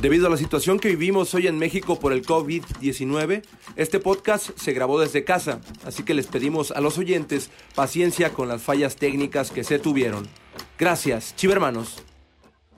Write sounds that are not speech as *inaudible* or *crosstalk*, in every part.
Debido a la situación que vivimos hoy en México por el COVID-19, este podcast se grabó desde casa, así que les pedimos a los oyentes paciencia con las fallas técnicas que se tuvieron. Gracias, chivermanos.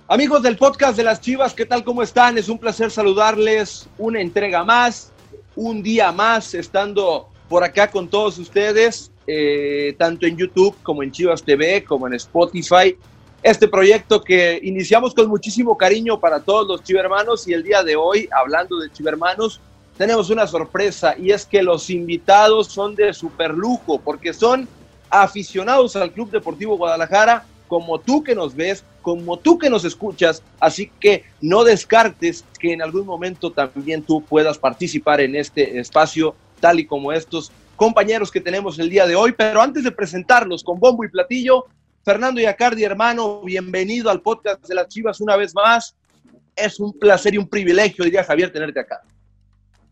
Amigos del podcast de las Chivas, ¿qué tal? ¿Cómo están? Es un placer saludarles. Una entrega más, un día más, estando por acá con todos ustedes, eh, tanto en YouTube como en Chivas TV, como en Spotify. Este proyecto que iniciamos con muchísimo cariño para todos los chivermanos y el día de hoy, hablando de chivermanos, tenemos una sorpresa y es que los invitados son de super lujo porque son aficionados al Club Deportivo Guadalajara, como tú que nos ves, como tú que nos escuchas, así que no descartes que en algún momento también tú puedas participar en este espacio tal y como estos compañeros que tenemos el día de hoy. Pero antes de presentarlos con bombo y platillo, Fernando Yacardi, hermano, bienvenido al podcast de las Chivas una vez más. Es un placer y un privilegio, diría Javier, tenerte acá.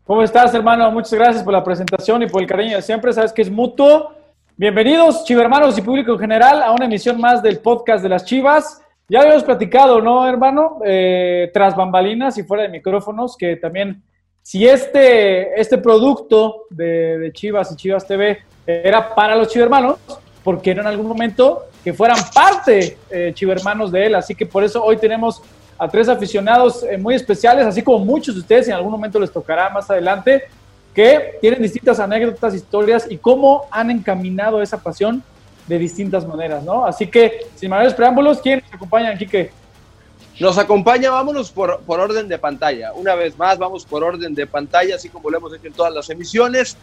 ¿Cómo estás, hermano? Muchas gracias por la presentación y por el cariño de siempre. Sabes que es mutuo. Bienvenidos, chivermanos y público en general, a una emisión más del podcast de las Chivas. Ya habíamos platicado, ¿no, hermano? Eh, tras bambalinas y fuera de micrófonos, que también si este, este producto de, Chivas y Chivas TV era para los chivermanos, ¿por qué no en algún momento que fueran parte eh, chivermanos de él? Así que por eso hoy tenemos a tres aficionados eh, muy especiales, así como muchos de ustedes, en algún momento les tocará más adelante, que tienen distintas anécdotas, historias y cómo han encaminado esa pasión de distintas maneras, ¿no? Así que, sin mayores preámbulos, ¿quiénes acompañan, Quique? Nos acompaña, vámonos por, por orden de pantalla. Una vez más, vamos por orden de pantalla, así como lo hemos hecho en todas las emisiones.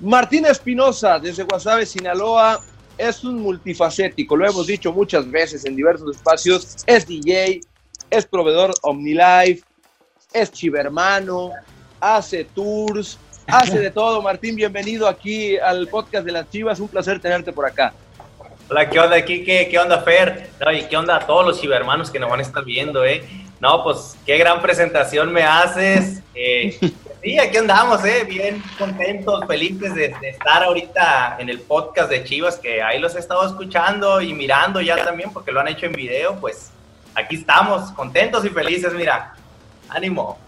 Martín Espinosa, desde Guasave, Sinaloa, es un multifacético, lo hemos dicho muchas veces en diversos espacios. Es DJ, es proveedor OmniLife, es chivermano, hace tours, hace de todo. Martín, bienvenido aquí al podcast de las Chivas. Un placer tenerte por acá. Hola, ¿qué onda, Kike? ¿Qué onda, Fer? y ¿Qué onda a todos los chivermanos que nos van a estar viendo, eh? No, pues qué gran presentación me haces. Eh, *laughs* sí, aquí andamos, eh, bien contentos, felices de, estar ahorita en el podcast de Chivas, que ahí los he estado escuchando y mirando ya también, porque lo han hecho en video, pues aquí estamos, contentos y felices, mira. Ánimo.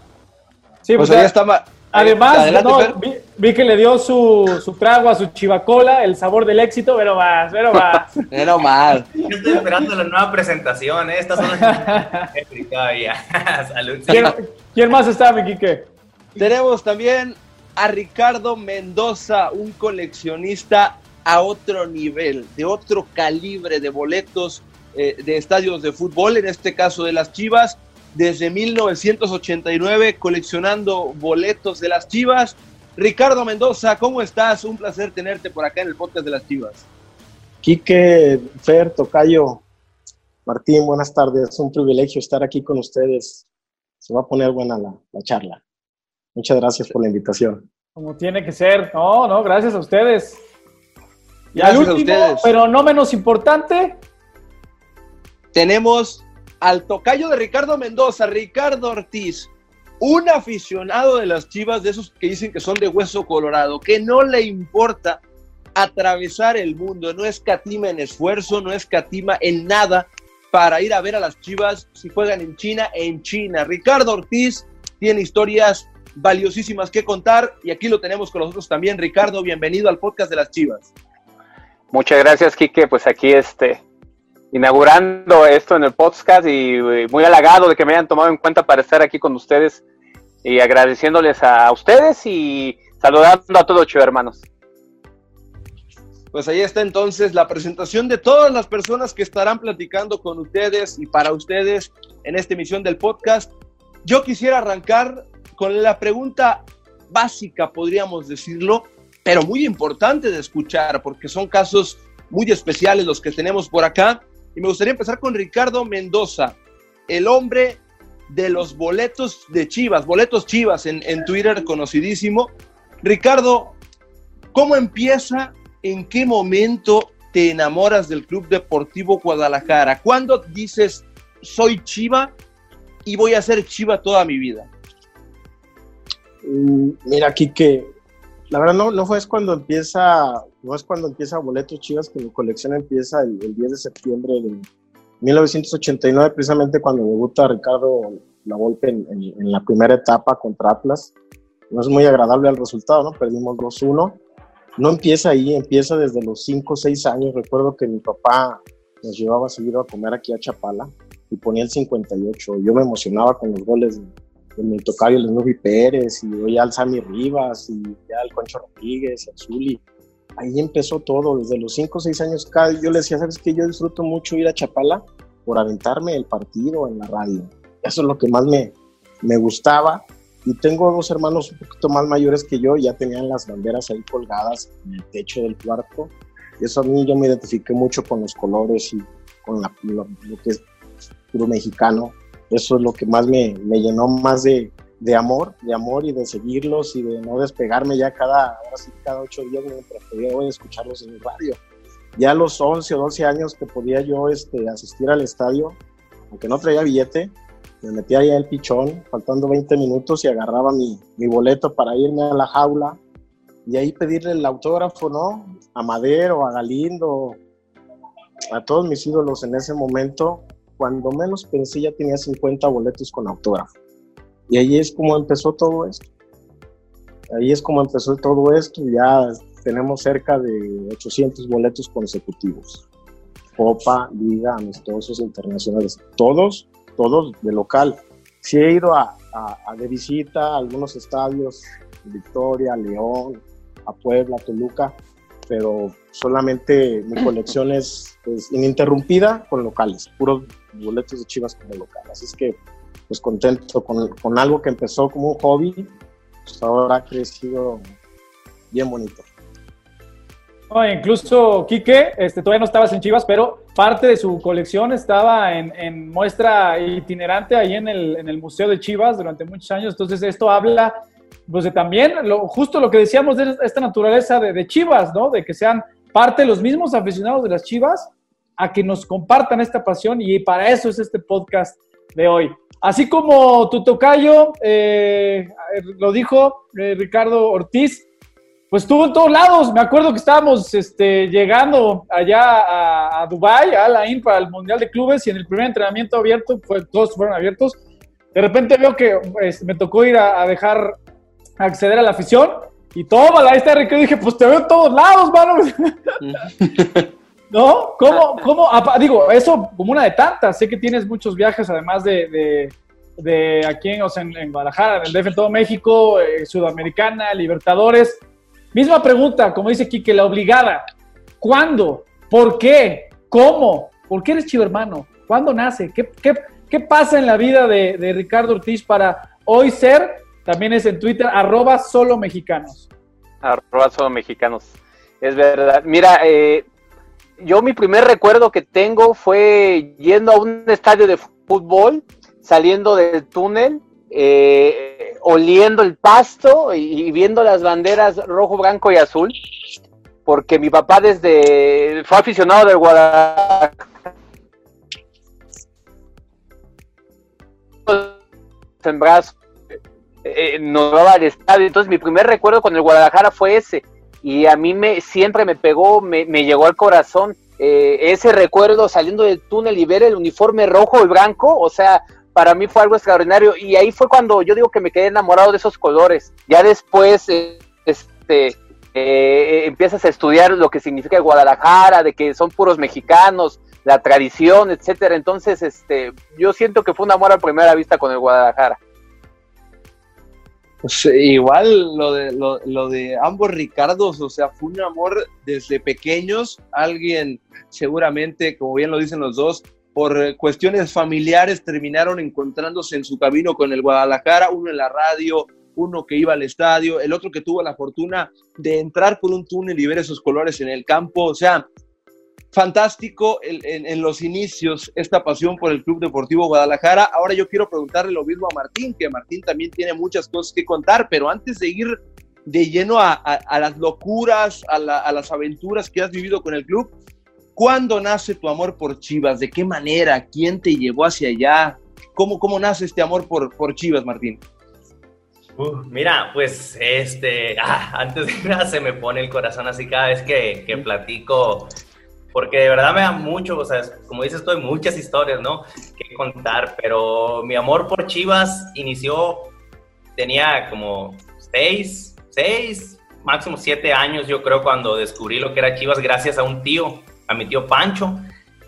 Sí, pues, pues ahí está, Además, vi, que le dio su, su, trago a su chivacola, el sabor del éxito, pero más, pero más. *laughs* pero más. Yo estoy esperando la nueva presentación, ¿eh? Estas son *laughs* todavía. *laughs* Salud. ¿Quién, más está, mi Quique? Tenemos también a Ricardo Mendoza, un coleccionista a otro nivel, de otro calibre de boletos eh, de estadios de fútbol, en este caso de las Chivas desde 1989 coleccionando boletos de las Chivas. Ricardo Mendoza, ¿cómo estás? Un placer tenerte por acá en el podcast de las Chivas. Quique, Fer, Tocayo, Martín, buenas tardes. Es un privilegio estar aquí con ustedes. Se va a poner buena la, charla. Muchas gracias por la invitación. Como tiene que ser. No, no, gracias a ustedes. Y al último, pero no menos importante, tenemos al tocayo de Ricardo Mendoza, Ricardo Ortiz, un aficionado de las Chivas, de esos que dicen que son de hueso colorado, que no le importa atravesar el mundo, no escatima en esfuerzo, no escatima en nada para ir a ver a las Chivas si juegan en China, en China. Ricardo Ortiz tiene historias valiosísimas que contar y aquí lo tenemos con nosotros también. Ricardo, bienvenido al podcast de las Chivas. Muchas gracias, Quique. Pues aquí este, inaugurando esto en el podcast y muy halagado de que me hayan tomado en cuenta para estar aquí con ustedes y agradeciéndoles a ustedes y saludando a todos los hermanos. Pues ahí está entonces la presentación de todas las personas que estarán platicando con ustedes y para ustedes en esta emisión del podcast. Yo quisiera arrancar con la pregunta básica, podríamos decirlo, pero muy importante de escuchar porque son casos muy especiales los que tenemos por acá. Y me gustaría empezar con Ricardo Mendoza, el hombre de los boletos de Chivas, boletos Chivas en, Twitter, conocidísimo. Ricardo, ¿cómo empieza? ¿En qué momento te enamoras del Club Deportivo Guadalajara? ¿Cuándo dices, soy Chiva y voy a ser Chiva toda mi vida? Mm, mira, que la verdad no, no fue cuando empieza, no es cuando empieza Boletos Chivas, que mi colección empieza el, 10 de septiembre de 1989, precisamente cuando debuta Ricardo la golpe en, la primera etapa contra Atlas. No es muy agradable el resultado, ¿no? Perdimos 2-1. No empieza ahí, empieza desde los 5 o 6 años. Recuerdo que mi papá nos llevaba seguido a comer aquí a Chapala y ponía el 58. Yo me emocionaba con los goles mi tocayo, el Nubi Pérez, y oía al Sammy Rivas, y ya al Concho Rodríguez, al Zuli. Ahí empezó todo, desde los 5 o 6 años. Yo le decía, ¿sabes qué? Yo disfruto mucho ir a Chapala por aventarme el partido en la radio. Eso es lo que más me, me gustaba. Y tengo dos hermanos un poquito más mayores que yo, ya tenían las banderas ahí colgadas en el techo del cuarto. Y eso a mí yo me identifiqué mucho con los colores y con lo, que es puro mexicano. Eso es lo que más me, llenó más de, amor, de amor y de seguirlos y de no despegarme ya cada, ahora sí, cada ocho días prefería hoy escucharlos en el radio. Ya a los 11 o 12 años que podía yo este, asistir al estadio, aunque no traía billete, me metía ahí el pichón, faltando 20 minutos y agarraba mi, mi boleto para irme a la jaula y ahí pedirle el autógrafo, ¿no? A Madero, a Galindo, a todos mis ídolos en ese momento, cuando menos pensé ya tenía 50 boletos con autógrafo. Y ahí es como empezó todo esto. Ahí es como empezó todo esto. Ya tenemos cerca de 800 boletos consecutivos. Copa, Liga, amistosos, internacionales. Todos, todos de local. Sí he ido a, a de visita a algunos estadios, Victoria, León, a Puebla, a Toluca, pero solamente mi *laughs* colección es, ininterrumpida con locales, puros boletos de Chivas como locales. Así es que, pues contento con, con algo que empezó como un hobby, pues ahora ha crecido bien bonito. incluso Quique, este, todavía no estabas en Chivas, pero parte de su colección estaba en, en muestra itinerante ahí en el, en el Museo de Chivas durante muchos años. Entonces, esto habla pues también justo lo que decíamos de esta naturaleza de, Chivas, ¿no? De que sean parte los mismos aficionados de las Chivas a que nos compartan esta pasión y para eso es este podcast de hoy. Así como tu tocayo eh, lo dijo eh, Ricardo Ortiz, pues estuvo en todos lados. Me acuerdo que estábamos este, llegando allá a, a Dubái, a la para el Mundial de Clubes y en el primer entrenamiento abierto, pues, todos fueron abiertos. De repente veo que pues, me tocó ir a dejar acceder a la afición. Y toma, la esta Ricardo dije, pues te veo en todos lados, mano. ¿No? ¿Cómo, cómo? Digo, eso como una de tantas. Sé que tienes muchos viajes, además de, de, aquí en, o sea, en, Guadalajara, en el DF, en todo México, eh, Sudamericana, Libertadores. Misma pregunta, como dice Quique, la obligada. ¿Cuándo? ¿Por qué? ¿Cómo? ¿Por qué eres chivo hermano? ¿Cuándo nace? ¿Qué, qué, qué pasa en la vida de, de Ricardo Ortiz para hoy ser también es en Twitter, arroba solo mexicanos. Arroba solo mexicanos. Es verdad. Mira, eh, yo mi primer recuerdo que tengo fue yendo a un estadio de fútbol, saliendo del túnel, eh, oliendo el pasto y, viendo las banderas rojo, blanco y azul, porque mi papá desde fue aficionado del Guadalajara en brazo eh, nos daba al estadio. Entonces mi primer recuerdo con el Guadalajara fue ese. Y a mí me siempre me pegó, me, llegó al corazón eh, ese recuerdo saliendo del túnel y ver el uniforme rojo y blanco. O sea, para mí fue algo extraordinario. Y ahí fue cuando yo digo que me quedé enamorado de esos colores. Ya después, eh, este... Eh, empiezas a estudiar lo que significa Guadalajara, de que son puros mexicanos, la tradición, etcétera. Entonces, este, yo siento que fue un amor a primera vista con el Guadalajara. Pues igual lo de, lo, de ambos Ricardos, o sea, fue un amor desde pequeños, alguien seguramente, como bien lo dicen los dos, por cuestiones familiares terminaron encontrándose en su camino con el Guadalajara, uno en la radio, uno que iba al estadio, el otro que tuvo la fortuna de entrar por un túnel y ver esos colores en el campo, o sea, fantástico en, los inicios esta pasión por el Club Deportivo Guadalajara. Ahora yo quiero preguntarle lo mismo a Martín, que Martín también tiene muchas cosas que contar, pero antes de ir de lleno a, las locuras, a, las aventuras que has vivido con el club, ¿cuándo nace tu amor por Chivas? ¿De qué manera? ¿Quién te llevó hacia allá? ¿Cómo, cómo nace este amor por, por Chivas, Martín? mira, pues este, *laughs* ah, antes de nada se me pone el corazón así cada vez que, que platico porque de verdad me da mucho, o sea, como dices tú, hay muchas historias, ¿no? Que contar, pero mi amor por Chivas inició, tenía como seis, seis, máximo siete años, yo creo, cuando descubrí lo que era Chivas, gracias a un tío, a mi tío Pancho,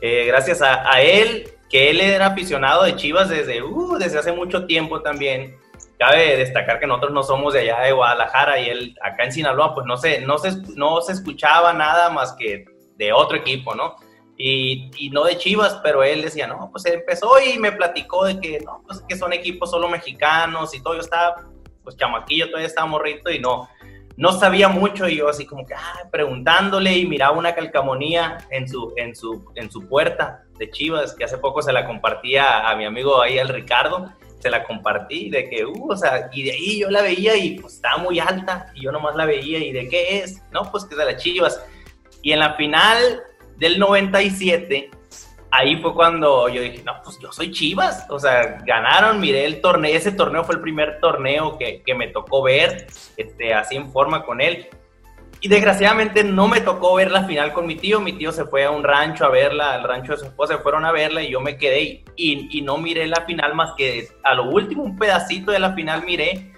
eh, gracias a, a, él, que él era aficionado de Chivas desde, uh, desde hace mucho tiempo también. Cabe destacar que nosotros no somos de allá de Guadalajara y él acá en Sinaloa, pues no se, no se, no se escuchaba nada más que de otro equipo, ¿no? Y, y, no de Chivas, pero él decía, no, pues empezó y me platicó de que, no, pues que son equipos solo mexicanos y todo, yo estaba, pues chamaquillo, todavía estaba morrito y no, no sabía mucho y yo así como que, ah, preguntándole y miraba una calcamonía en su, en su, en su puerta de Chivas, que hace poco se la compartía a mi amigo ahí, el Ricardo, se la compartí, de que, uh, o sea, y de ahí yo la veía y pues estaba muy alta y yo nomás la veía y de qué es, no, pues que es de las Chivas. Y en la final del 97, ahí fue cuando yo dije, no, pues yo soy Chivas. O sea, ganaron, miré el torneo, ese torneo fue el primer torneo que, que me tocó ver, este, así en forma con él. Y desgraciadamente no me tocó ver la final con mi tío. Mi tío se fue a un rancho a verla, al rancho de su esposa, se fueron a verla y yo me quedé y, y, y no miré la final más que a lo último, un pedacito de la final miré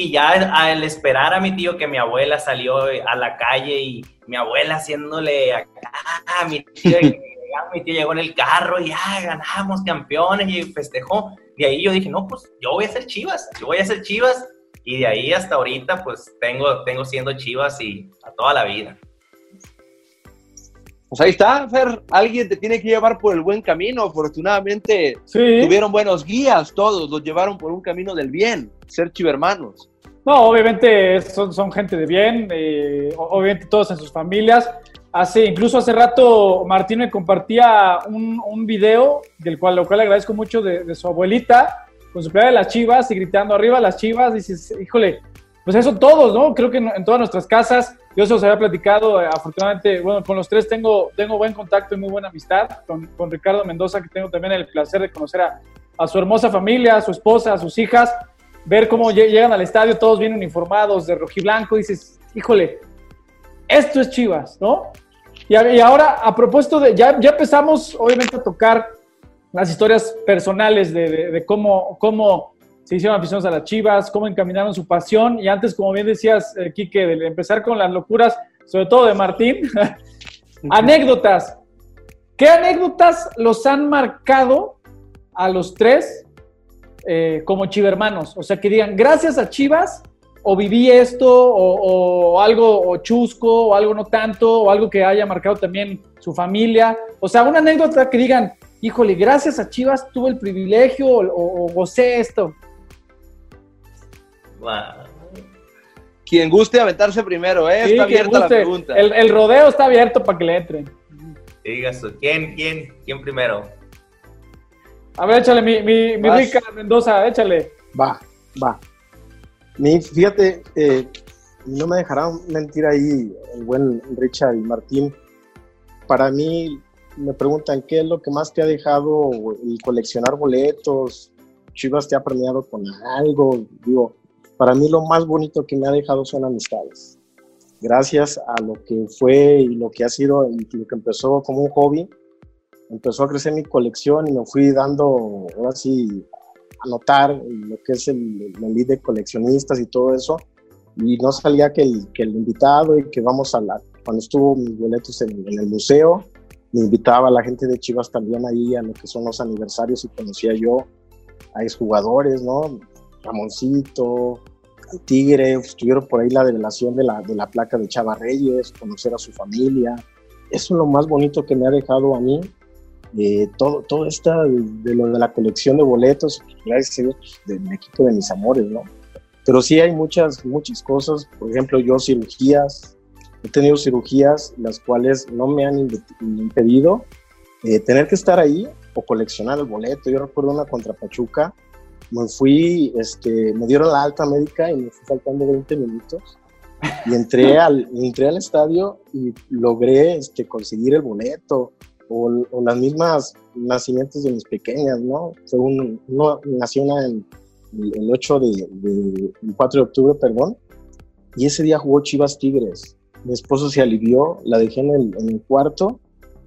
y ya al esperar a mi tío que mi abuela salió a la calle y mi abuela haciéndole acá, mi tío, *laughs* mi tío llegó en el carro y ya ganamos campeones y festejó. Y ahí yo dije, no, pues yo voy a ser Chivas, yo voy a ser Chivas. Y de ahí hasta ahorita, pues tengo, tengo siendo Chivas y a toda la vida. Pues ahí está, Fer. Alguien te tiene que llevar por el buen camino. Afortunadamente sí. tuvieron buenos guías todos, los llevaron por un camino del bien, ser chivermanos. No, obviamente son, son gente de bien, eh, obviamente todos en sus familias. Hace, incluso hace rato Martín me compartía un, un video, del cual, lo cual le agradezco mucho, de, de su abuelita, con su playa de las chivas y gritando arriba las chivas. Dices, híjole, pues eso todos, ¿no? Creo que en, en todas nuestras casas, yo se los había platicado, eh, afortunadamente, bueno, con los tres tengo, tengo buen contacto y muy buena amistad, con, con Ricardo Mendoza, que tengo también el placer de conocer a, a su hermosa familia, a su esposa, a sus hijas ver cómo llegan al estadio, todos bien uniformados de rojiblanco, dices, híjole, esto es Chivas, ¿no? Y, y, ahora, a propósito de, ya, ya empezamos obviamente a tocar las historias personales de, de, de cómo, cómo se hicieron aficionados a las Chivas, cómo encaminaron su pasión, y antes, como bien decías, eh, Quique, de empezar con las locuras, sobre todo de Martín, *laughs* anécdotas. ¿Qué anécdotas los han marcado a los tres eh, como chivermanos. O sea, que digan, gracias a Chivas, o viví esto, o, o, algo o chusco, o algo no tanto, o algo que haya marcado también su familia. O sea, una anécdota que digan, híjole, gracias a Chivas tuve el privilegio o, o gocé esto. Wow. Quien guste aventarse primero, ¿eh? Sí, está abierta la pregunta. El, el, rodeo está abierto para que le entren. Digas, ¿quién, quién, quién primero? A ver, échale, mi, mi, mi rica Mendoza, échale. Va, va. Mi, fíjate, eh, no me dejarán mentir ahí el buen Richard y Martín. Para mí, me preguntan qué es lo que más te ha dejado el coleccionar boletos. Chivas te ha premiado con algo. Digo, para mí lo más bonito que me ha dejado son amistades. Gracias a lo que fue y lo que ha sido y lo que empezó como un hobby, empezó a crecer mi colección y me fui dando, ahora sí, a notar lo que es el, el lead de coleccionistas y todo eso. Y no salía que el, que el invitado y que vamos a la, cuando estuvo mis boletos en, en, el museo, me invitaba a la gente de Chivas también ahí a lo que son los aniversarios y conocía yo a exjugadores, ¿no? Ramoncito, Tigre, estuvieron por ahí la revelación de la, de la placa de Chava Reyes, conocer a su familia. Eso es lo más bonito que me ha dejado a mí eh, todo, todo esta de, lo de la colección de boletos, gracias a Dios, pues, del de mis amores, ¿no? Pero sí hay muchas, muchas cosas, por ejemplo, yo cirugías, he tenido cirugías las cuales no me han impedido eh, tener que estar ahí o coleccionar el boleto. Yo recuerdo una contra Pachuca, me fui, este, me dieron la alta médica y me fui faltando 20 minutos y entré *laughs* al, entré al estadio y logré este, conseguir el boleto o, o, las mismas nacimientos de mis pequeñas, ¿no? Fue un, uno nació una en, el 8 de, de, el 4 de octubre, perdón, y ese día jugó Chivas Tigres. Mi esposo se alivió, la dejé en el, en el cuarto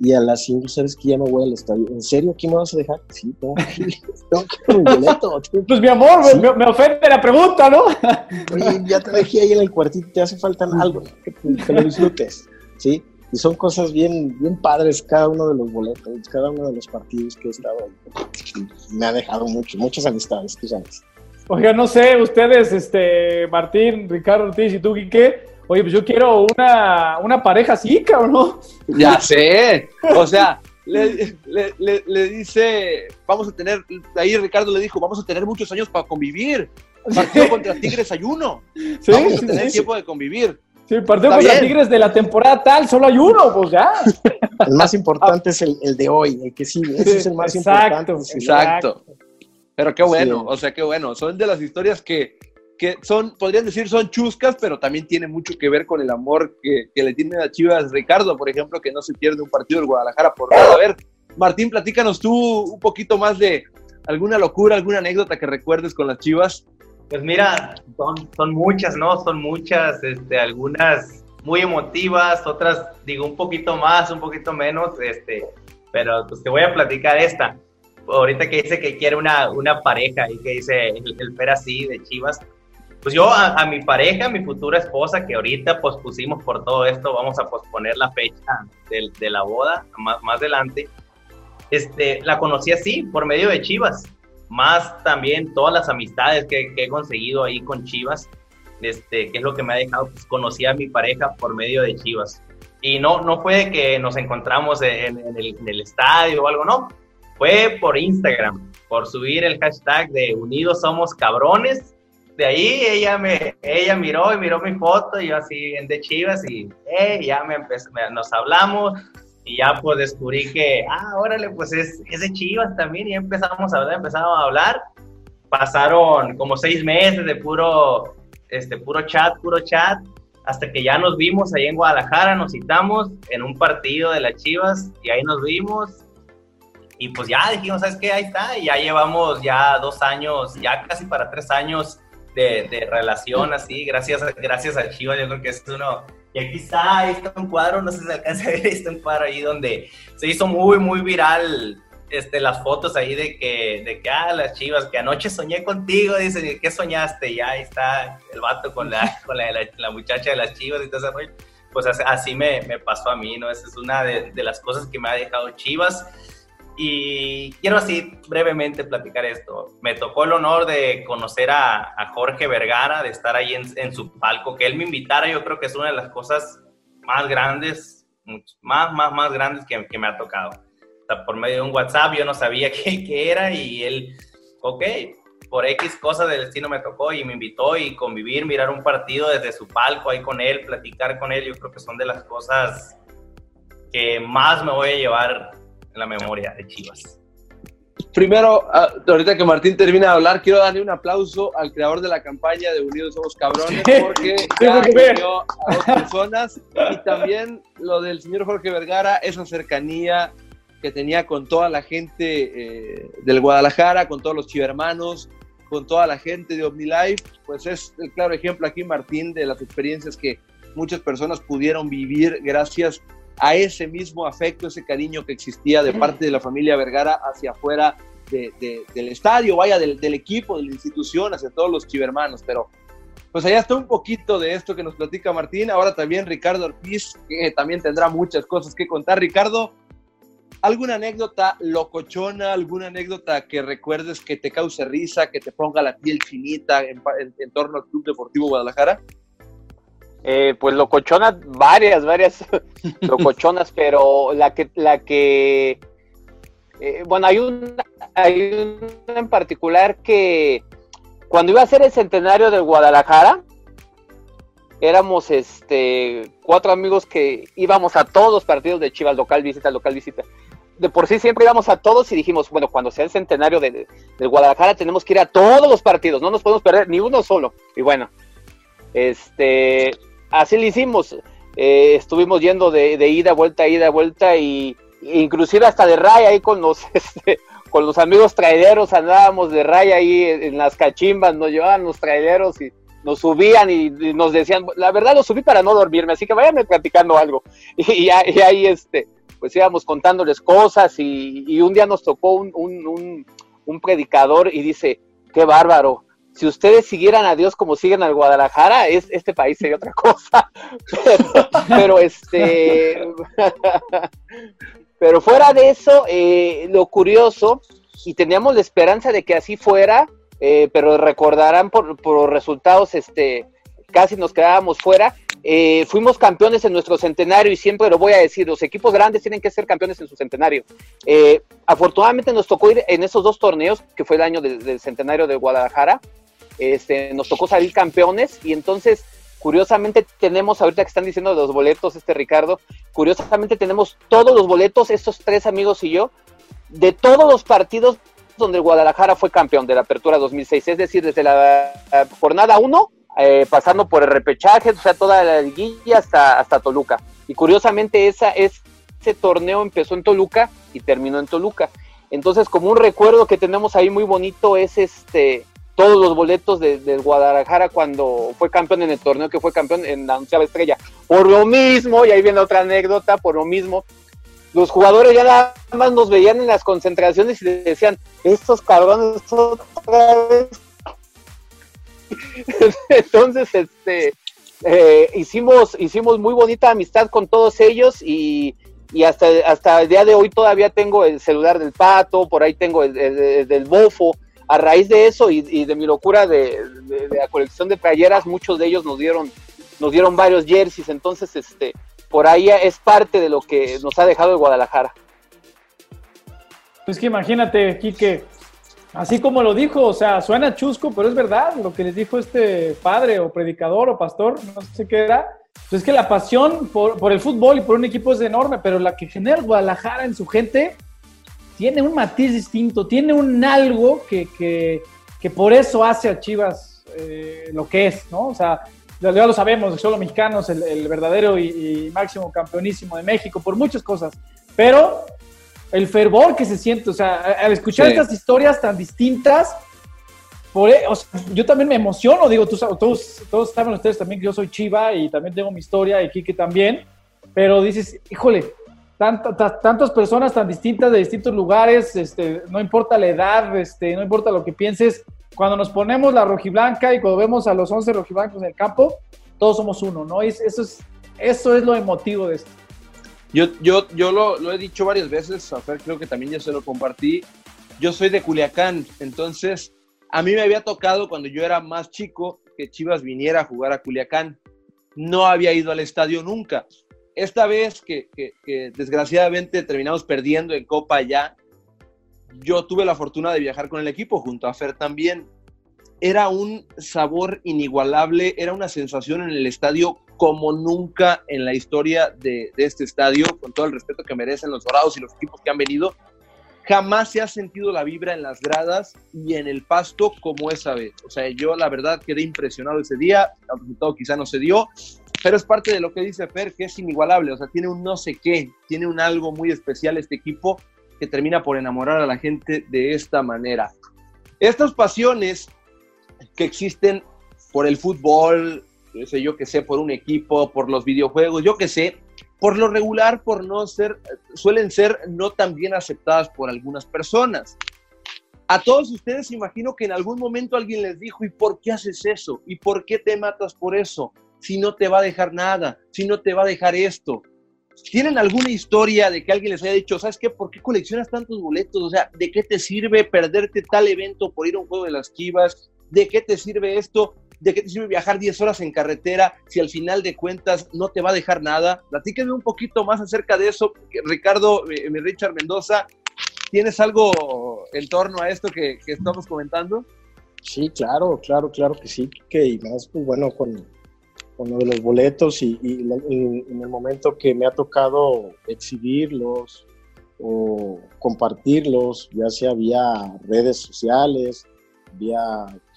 Y a las 5, ¿sabes que ya no voy al estadio? ¿En serio? ¿Quién me vas a dejar? Sí, mi *laughs* boleto. *laughs* Pues mi amor, Sí. me, me ofende la pregunta, ¿no? *laughs* Oye, ya te dejé ahí en el cuartito, te hace falta algo, que, que lo disfrutes, ¿sí? Y son cosas bien, bien padres cada uno de los boletos, cada uno de los partidos que he estado ahí. Me ha dejado mucho, muchas amistades, tú sabes. Oiga, no sé, ustedes, este, Martín, Ricardo Ortiz y tú, Quique, oye, pues yo quiero una, una pareja así, cabrón, ¿no? Ya *laughs* sé. O sea, le, le- le- le dice, vamos a tener, ahí Ricardo le dijo, vamos a tener muchos años para convivir. Partido contra Tigres hay uno. Sí, vamos a tener sí. tiempo de convivir. Sí, partido Está contra bien. Tigres de la temporada tal, solo hay uno, pues ya. *laughs* El más importante es el, el de hoy, el que sigue, ese es el más Exacto, importante. Exacto. Pero qué bueno, Sí. o sea, qué bueno. Son de las historias que, que son, podrían decir, son chuscas, pero también tiene mucho que ver con el amor que, que le tiene a Chivas Ricardo, por ejemplo, que no se pierde un partido del Guadalajara por nada. A ver, Martín, platícanos tú un poquito más de alguna locura, alguna anécdota que recuerdes con las Chivas. Pues mira, son, son muchas, ¿no? Son muchas, este, algunas muy emotivas, otras digo un poquito más, un poquito menos, este, pero pues te voy a platicar esta. Ahorita que dice que quiere una, una pareja y que dice el, el así de Chivas, pues yo a, a mi pareja, mi futura esposa, que ahorita pospusimos por todo esto, vamos a posponer la fecha de, de la boda más, más adelante, este, la conocí así, por medio de Chivas más también todas las amistades que, que he conseguido ahí con Chivas, este, que es lo que me ha dejado, pues conocí a mi pareja por medio de Chivas. Y no, no fue que nos encontramos en, en el, en el estadio o algo, no. Fue por Instagram, por subir el hashtag de Unidos Somos Cabrones. De ahí ella me, ella miró y miró mi foto y yo así bien de Chivas y eh, ya me empezó, me- nos hablamos y ya pues descubrí que, ah, órale, pues es, es de Chivas también y empezamos a hablar, empezamos a hablar. Pasaron como seis meses de puro, este, puro chat, puro chat, hasta que ya nos vimos ahí en Guadalajara, nos citamos en un partido de las Chivas y ahí nos vimos. Y pues ya dijimos, ¿sabes qué? Ahí está, y ya llevamos ya dos años, ya casi para tres años de, de relación así, gracias, a- gracias a Chivas, yo creo que es uno, y aquí está, ahí está un cuadro, no sé si se alcanza a ver, *laughs* ahí está un cuadro ahí donde se hizo muy, muy viral este, las fotos ahí de que, de que, ah, las chivas, que anoche soñé contigo, dicen, ¿qué soñaste? Y ahí está el vato con la, *laughs* con la, la, la muchacha de las chivas y todo ese rollo. Pues así, así me, me, pasó a mí, ¿no? Esa es una de, de las cosas que me ha dejado chivas. Y quiero así brevemente platicar esto. Me tocó el honor de conocer a, Jorge Vergara, de estar ahí en, su palco, que él me invitara, yo creo que es una de las cosas más grandes, más, más, más grandes que, me ha tocado. Por medio de un WhatsApp yo no sabía *laughs* qué, qué era y él, ok, por X cosas del destino me tocó y me invitó y convivir, mirar un partido desde su palco ahí con él, platicar con él, yo creo que son de las cosas que más me voy a llevar en la memoria de Chivas. Primero, ahorita que Martín termina de hablar, quiero darle un aplauso al creador de la campaña de Unidos Somos Cabrones, porque ya unió a dos personas y también lo del señor Jorge Vergara, esa cercanía que tenía con toda la gente eh, del Guadalajara, con todos los chivermanos, con toda la gente de OmniLife, pues es el claro ejemplo aquí, Martín, de las experiencias que muchas personas pudieron vivir gracias a ese mismo afecto, ese cariño que existía de parte de la familia Vergara hacia afuera de, de, del estadio, vaya, del, del, equipo, de la institución, hacia todos los chivermanos. Pero pues allá está un poquito de esto que nos platica Martín. Ahora también Ricardo Ortiz, que también tendrá muchas cosas que contar. Ricardo, ¿alguna anécdota locochona, alguna anécdota que recuerdes que te cause risa, que te ponga la piel chinita en, en, en torno al Club Deportivo Guadalajara? Eh, pues locochonas, varias, varias *laughs* locochonas, pero la que, la que, eh, bueno, hay una, hay una en particular que cuando iba a ser el centenario del Guadalajara, éramos este cuatro amigos que íbamos a todos los partidos de Chivas, local visita, local visita. De por sí siempre íbamos a todos y dijimos, bueno, cuando sea el centenario de, del Guadalajara tenemos que ir a todos los partidos, no nos podemos perder ni uno solo. Y bueno, este, así lo hicimos. Eh, estuvimos yendo de, de, ida, vuelta, ida, vuelta y inclusive hasta de raya ahí con los *laughs* este, con los amigos traileros andábamos de raya ahí en las cachimbas, nos llevaban los traileros y nos subían y, nos decían, la verdad lo subí para no dormirme, así que váyanme platicando algo. *laughs* Y, y, ahí este pues íbamos contándoles cosas y, un día nos tocó un, predicador y dice, qué bárbaro, si ustedes siguieran a Dios como siguen al Guadalajara, es, este país sería otra cosa. *laughs* Pero, este, *laughs* pero fuera de eso, eh, lo curioso, y teníamos la esperanza de que así fuera, eh, pero recordarán por, por resultados, este, casi nos quedábamos fuera. Eh, fuimos campeones en nuestro centenario y siempre lo voy a decir, los equipos grandes tienen que ser campeones en su centenario. Eh, afortunadamente nos tocó ir en esos dos torneos, que fue el año del, centenario de Guadalajara, este, nos tocó salir campeones y entonces curiosamente tenemos, ahorita que están diciendo los boletos, este Ricardo, curiosamente tenemos todos los boletos, estos tres amigos y yo, de todos los partidos donde Guadalajara fue campeón de la Apertura 2006, es decir, desde la jornada 1 eh, pasando por el repechaje, o sea, toda la liguilla hasta, hasta Toluca. Y curiosamente esa, ese torneo empezó en Toluca y terminó en Toluca. Entonces, como un recuerdo que tenemos ahí muy bonito es este todos los boletos del de Guadalajara cuando fue campeón en el torneo que fue campeón en la onceava estrella. Por lo mismo, y ahí viene otra anécdota, por lo mismo, los jugadores ya nada más nos veían en las concentraciones y decían, estos cabrones otra vez *laughs* Entonces, este, eh, hicimos, hicimos muy bonita amistad con todos ellos y, hasta, hasta el día de hoy todavía tengo el celular del pato, por ahí tengo el, del bofo. A raíz de eso y, de mi locura de, la colección de playeras, muchos de ellos nos dieron, nos dieron varios jerseys. Entonces, este, por ahí es parte de lo que nos ha dejado el Guadalajara. Pues que imagínate, Quique, Así como lo dijo, o sea, suena chusco, pero es verdad lo que les dijo este padre o predicador o pastor, no sé qué era. Pues es que la pasión por, el fútbol y por un equipo es enorme, pero la que genera Guadalajara en su gente tiene un matiz distinto, tiene un algo que, que, por eso hace a Chivas eh, lo que es, ¿no? O sea, ya lo sabemos, son los mexicanos, el, el verdadero y, y, máximo campeonísimo de México, por muchas cosas. Pero el fervor que se siente, o sea, al escuchar estas historias tan distintas, por, e, yo también me emociono, digo, todos, todos saben ustedes también que yo soy Chiva y también tengo mi historia y Kike también, pero dices, híjole, tantas personas tan distintas de distintos lugares, este, no importa la edad, este, no importa lo que pienses, cuando nos ponemos la rojiblanca y cuando vemos a los 11 rojiblancos en el campo, todos somos uno, ¿no? eso, es, eso es lo emotivo de esto. Yo, yo, yo lo, he dicho varias veces, a creo que también ya se lo compartí. Yo soy de Culiacán, entonces a mí me había tocado cuando yo era más chico que Chivas viniera a jugar a Culiacán. No había ido al estadio nunca. Esta vez que, desgraciadamente terminamos perdiendo en Copa ya, yo tuve la fortuna de viajar con el equipo junto a Fer también. Era un sabor inigualable, era una sensación en el estadio como nunca en la historia de, este estadio, con todo el respeto que merecen los dorados y los equipos que han venido. Jamás se ha sentido la vibra en las gradas y en el pasto como esa vez. O sea, yo la verdad quedé impresionado ese día, el resultado quizá no se dio, pero es parte de lo que dice Fer, que es inigualable, o sea, tiene un no sé qué, tiene un algo muy especial este equipo que termina por enamorar a la gente de esta manera. Estas pasiones que existen por el fútbol, sé yo que sé, por un equipo, por los videojuegos, yo que sé, por lo regular, por no ser, suelen ser no tan bien aceptadas por algunas personas. A todos ustedes imagino que en algún momento alguien les dijo, ¿y por qué haces eso? ¿Y por qué te matas por eso? Si no te va a dejar nada, si no te va a dejar esto. ¿Tienen alguna historia de que alguien les haya dicho, ¿sabes qué? ¿Por qué coleccionas tantos boletos? O sea, ¿de qué te sirve perderte tal evento por ir a un juego de las chivas? ¿De qué te sirve esto? ¿de qué te sirve viajar 10 horas en carretera si al final de cuentas no te va a dejar nada? Platíquenme un poquito más acerca de eso. Ricardo, Richard Mendoza, ¿tienes algo en torno a esto que, estamos comentando? Sí, claro, claro, claro que sí, que y más, pues bueno, con, con lo de los boletos y, en el momento que me ha tocado exhibirlos o compartirlos, ya sea vía redes sociales, vía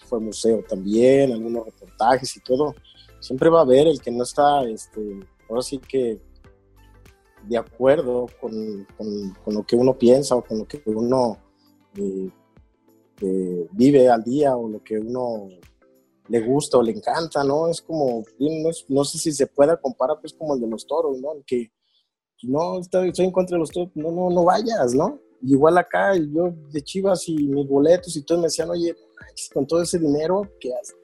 fue museo también, algunos reportajes y todo, siempre va a haber el que no está, este, ahora sí que de acuerdo con, con, lo que uno piensa o con lo que uno eh, eh, vive al día o lo que uno le gusta o le encanta, ¿no? Es como, no, no sé si se pueda comparar, pues como el de los toros, ¿no? El que no, estoy, en contra de los toros, no, no, no vayas, ¿no? Igual acá, yo de Chivas y mis boletos y todo me decían, oye, con todo ese dinero que has,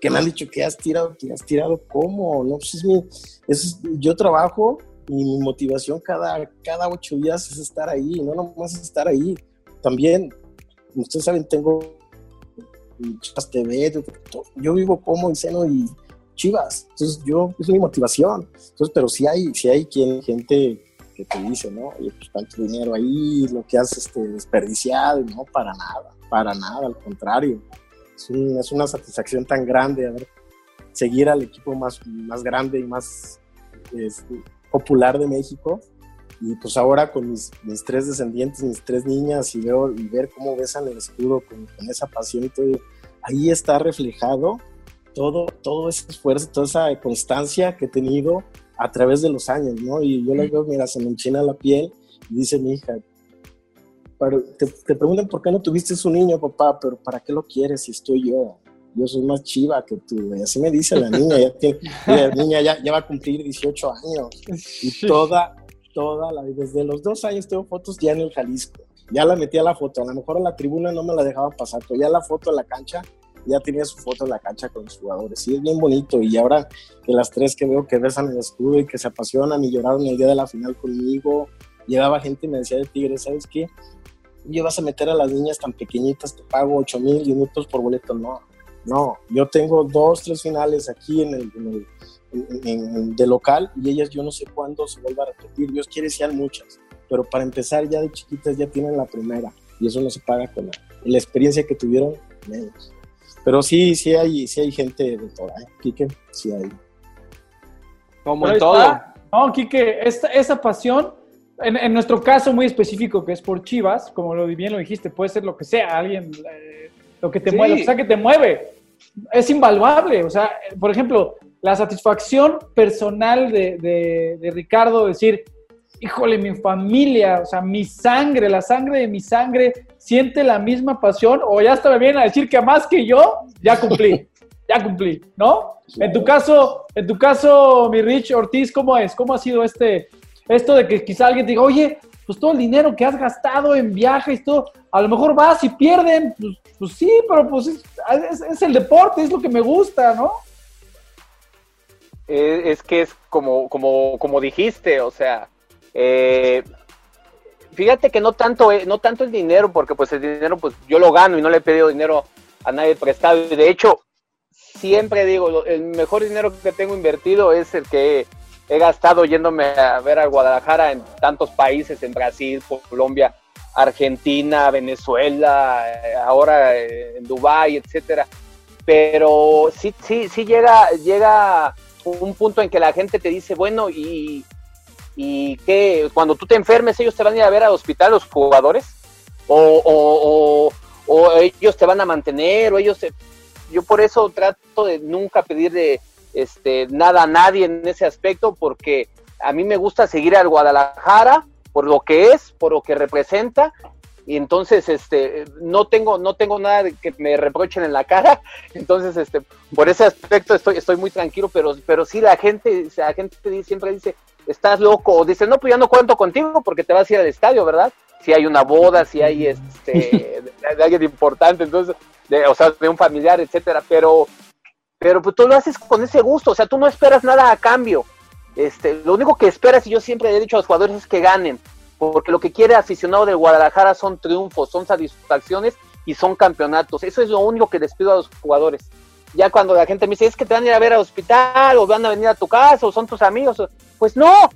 que me han dicho que has tirado, que has tirado, ¿cómo? No, pues es mi, yo trabajo y mi motivación cada, cada ocho días es estar ahí, no nomás estar ahí. También, ustedes saben, tengo Chivas TV, yo vivo como y seno y Chivas, entonces yo, es mi motivación. Entonces, pero si hay, si hay quien, gente que te dice, ¿no? Oye, pues tanto dinero ahí, lo que has este, desperdiciado, no, para nada, para nada, al contrario. Es, una satisfacción tan grande a ver, seguir al equipo más, más grande y más este, popular de México. Y pues ahora con mis, mis, tres descendientes, mis tres niñas, y, veo, y ver cómo besan el escudo con, con esa pasión y todo, ahí está reflejado todo, todo ese esfuerzo, toda esa constancia que he tenido a través de los años, ¿no? Y yo le digo, mira, se me enchina la piel y dice mi hija, pero te, te, preguntan por qué no tuviste un niño, papá, pero ¿para qué lo quieres si estoy yo? Yo soy más chiva que tú, y así me dice la niña, ya tiene, la niña ya, ya, va a cumplir 18 años y *laughs* toda, toda la, desde los dos años tengo fotos ya en el Jalisco, ya la metí a la foto, a lo mejor a la tribuna no me la dejaba pasar, pero ya la foto en la cancha ya tenía su foto en la cancha con los jugadores. Sí, es bien bonito. Y ahora que las tres que veo que besan el escudo y que se apasionan y lloraron el día de la final conmigo, llegaba gente y me decía de Tigre, ¿sabes qué? ¿Y vas a meter a las niñas tan pequeñitas, te pago 8 mil minutos por boleto. No, no. Yo tengo dos, tres finales aquí en el, de local y ellas yo no sé cuándo se vuelva a repetir. Dios quiere sean muchas, pero para empezar ya de chiquitas ya tienen la primera y eso no se paga con la, la experiencia que tuvieron menos. Pero sí, sí hay, sí hay gente de todo, ¿eh? Quique, sí hay. Como en todo. No, Quique, esta, esa pasión, en, nuestro caso muy específico, que es por Chivas, como lo bien lo dijiste, puede ser lo que sea, alguien, eh, lo que te mueve, o sea, que te mueve, es invaluable. O sea, por ejemplo, la satisfacción personal de, de, de Ricardo, decir, híjole, mi familia, o sea, mi sangre, la sangre de mi sangre siente la misma pasión o ya está bien a decir que más que yo, ya cumplí, *laughs* ya cumplí, ¿no? En tu caso, en tu caso, mi Rich Ortiz, ¿cómo es? ¿Cómo ha sido este, esto de que quizá alguien te diga, oye, pues todo el dinero que has gastado en viajes todo, a lo mejor vas y pierden, pues, pues sí, pero pues es, el deporte, es lo que me gusta, ¿no? Es, que es como, como, como dijiste, o sea, eh, fíjate que no tanto, eh, no tanto el dinero, porque pues el dinero pues yo lo gano y no le he pedido dinero a nadie prestado. De hecho, siempre digo, el mejor dinero que tengo invertido es el que he gastado yéndome a ver a Guadalajara en tantos países, en Brasil, Colombia, Argentina, Venezuela, eh, ahora en Dubái, etcétera. Pero sí, sí, sí llega, llega un punto en que la gente te dice, bueno, y y que cuando tú te enfermes ellos te van a ir a ver al hospital los jugadores o, ellos te van a mantener o ellos yo por eso trato de nunca pedir de este nada a nadie en ese aspecto porque a mí me gusta seguir al Guadalajara por lo que es por lo que representa y entonces este no tengo no tengo nada que me reprochen en la cara *laughs* entonces este por ese aspecto estoy estoy muy tranquilo pero pero sí la gente la gente siempre dice estás loco, o dices, no, pues ya no cuento contigo porque te vas a ir al estadio, ¿verdad? Si hay una boda, si hay este, *laughs* de, alguien importante, entonces, de, o sea, de un familiar, etcétera, pero, pero pues tú lo haces con ese gusto, o sea, tú no esperas nada a cambio. Este, lo único que esperas, y yo siempre he dicho a los jugadores, es que ganen, porque lo que quiere aficionado de Guadalajara son triunfos, son satisfacciones y son campeonatos. Eso es lo único que les pido a los jugadores ya cuando la gente me dice, es que te van a ir a ver al hospital o van a venir a tu casa o son tus amigos, pues no,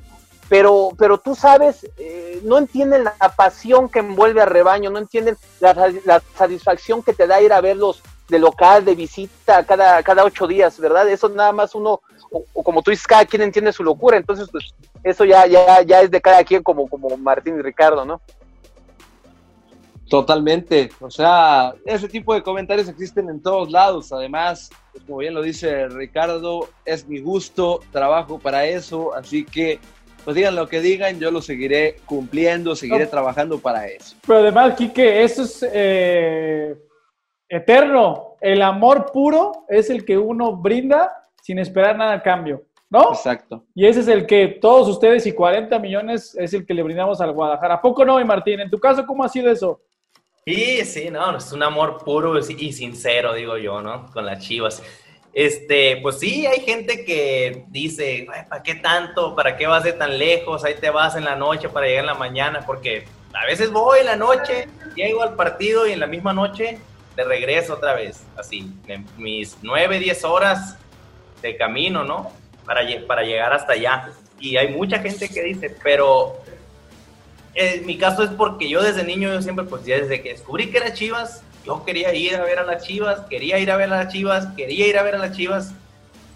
pero, pero tú sabes, eh, no entienden la pasión que envuelve a rebaño, no entienden la, satisfacción que te da ir a verlos de local, de visita, cada, cada ocho días, ¿verdad? Eso nada más uno, o, como tú dices, cada quien entiende su locura, entonces pues eso ya, ya, ya es de cada quien como, como Martín y Ricardo, ¿no? Totalmente, o sea, ese tipo de comentarios existen en todos lados, además, pues, como bien lo dice Ricardo, es mi gusto, trabajo para eso, así que pues digan lo que digan, yo lo seguiré cumpliendo, seguiré trabajando para eso. Pero además, Quique, eso es eh, eterno, el amor puro es el que uno brinda sin esperar nada a cambio. ¿no? Exacto. Y ese es el que todos ustedes y 40 millones es el que le brindamos al Guadalajara. ¿A poco no, mi Martín? En tu caso, ¿cómo ha sido eso? Sí, sí, no, es un amor puro y sincero, digo yo, ¿no? Con las chivas. Este, pues sí, hay gente que dice, ¿para qué tanto? ¿Para qué vas de tan lejos? Ahí te vas en la noche para llegar en la mañana, porque a veces voy en la noche, llego al partido y en la misma noche de regreso otra vez, así, mis nueve, diez horas de camino, ¿no? Para, para llegar hasta allá. Y hay mucha gente que dice, pero en mi caso es porque yo desde niño, yo siempre, pues desde que descubrí que era Chivas, yo quería ir a ver a las Chivas, quería ir a ver a las Chivas, quería ir a ver a las Chivas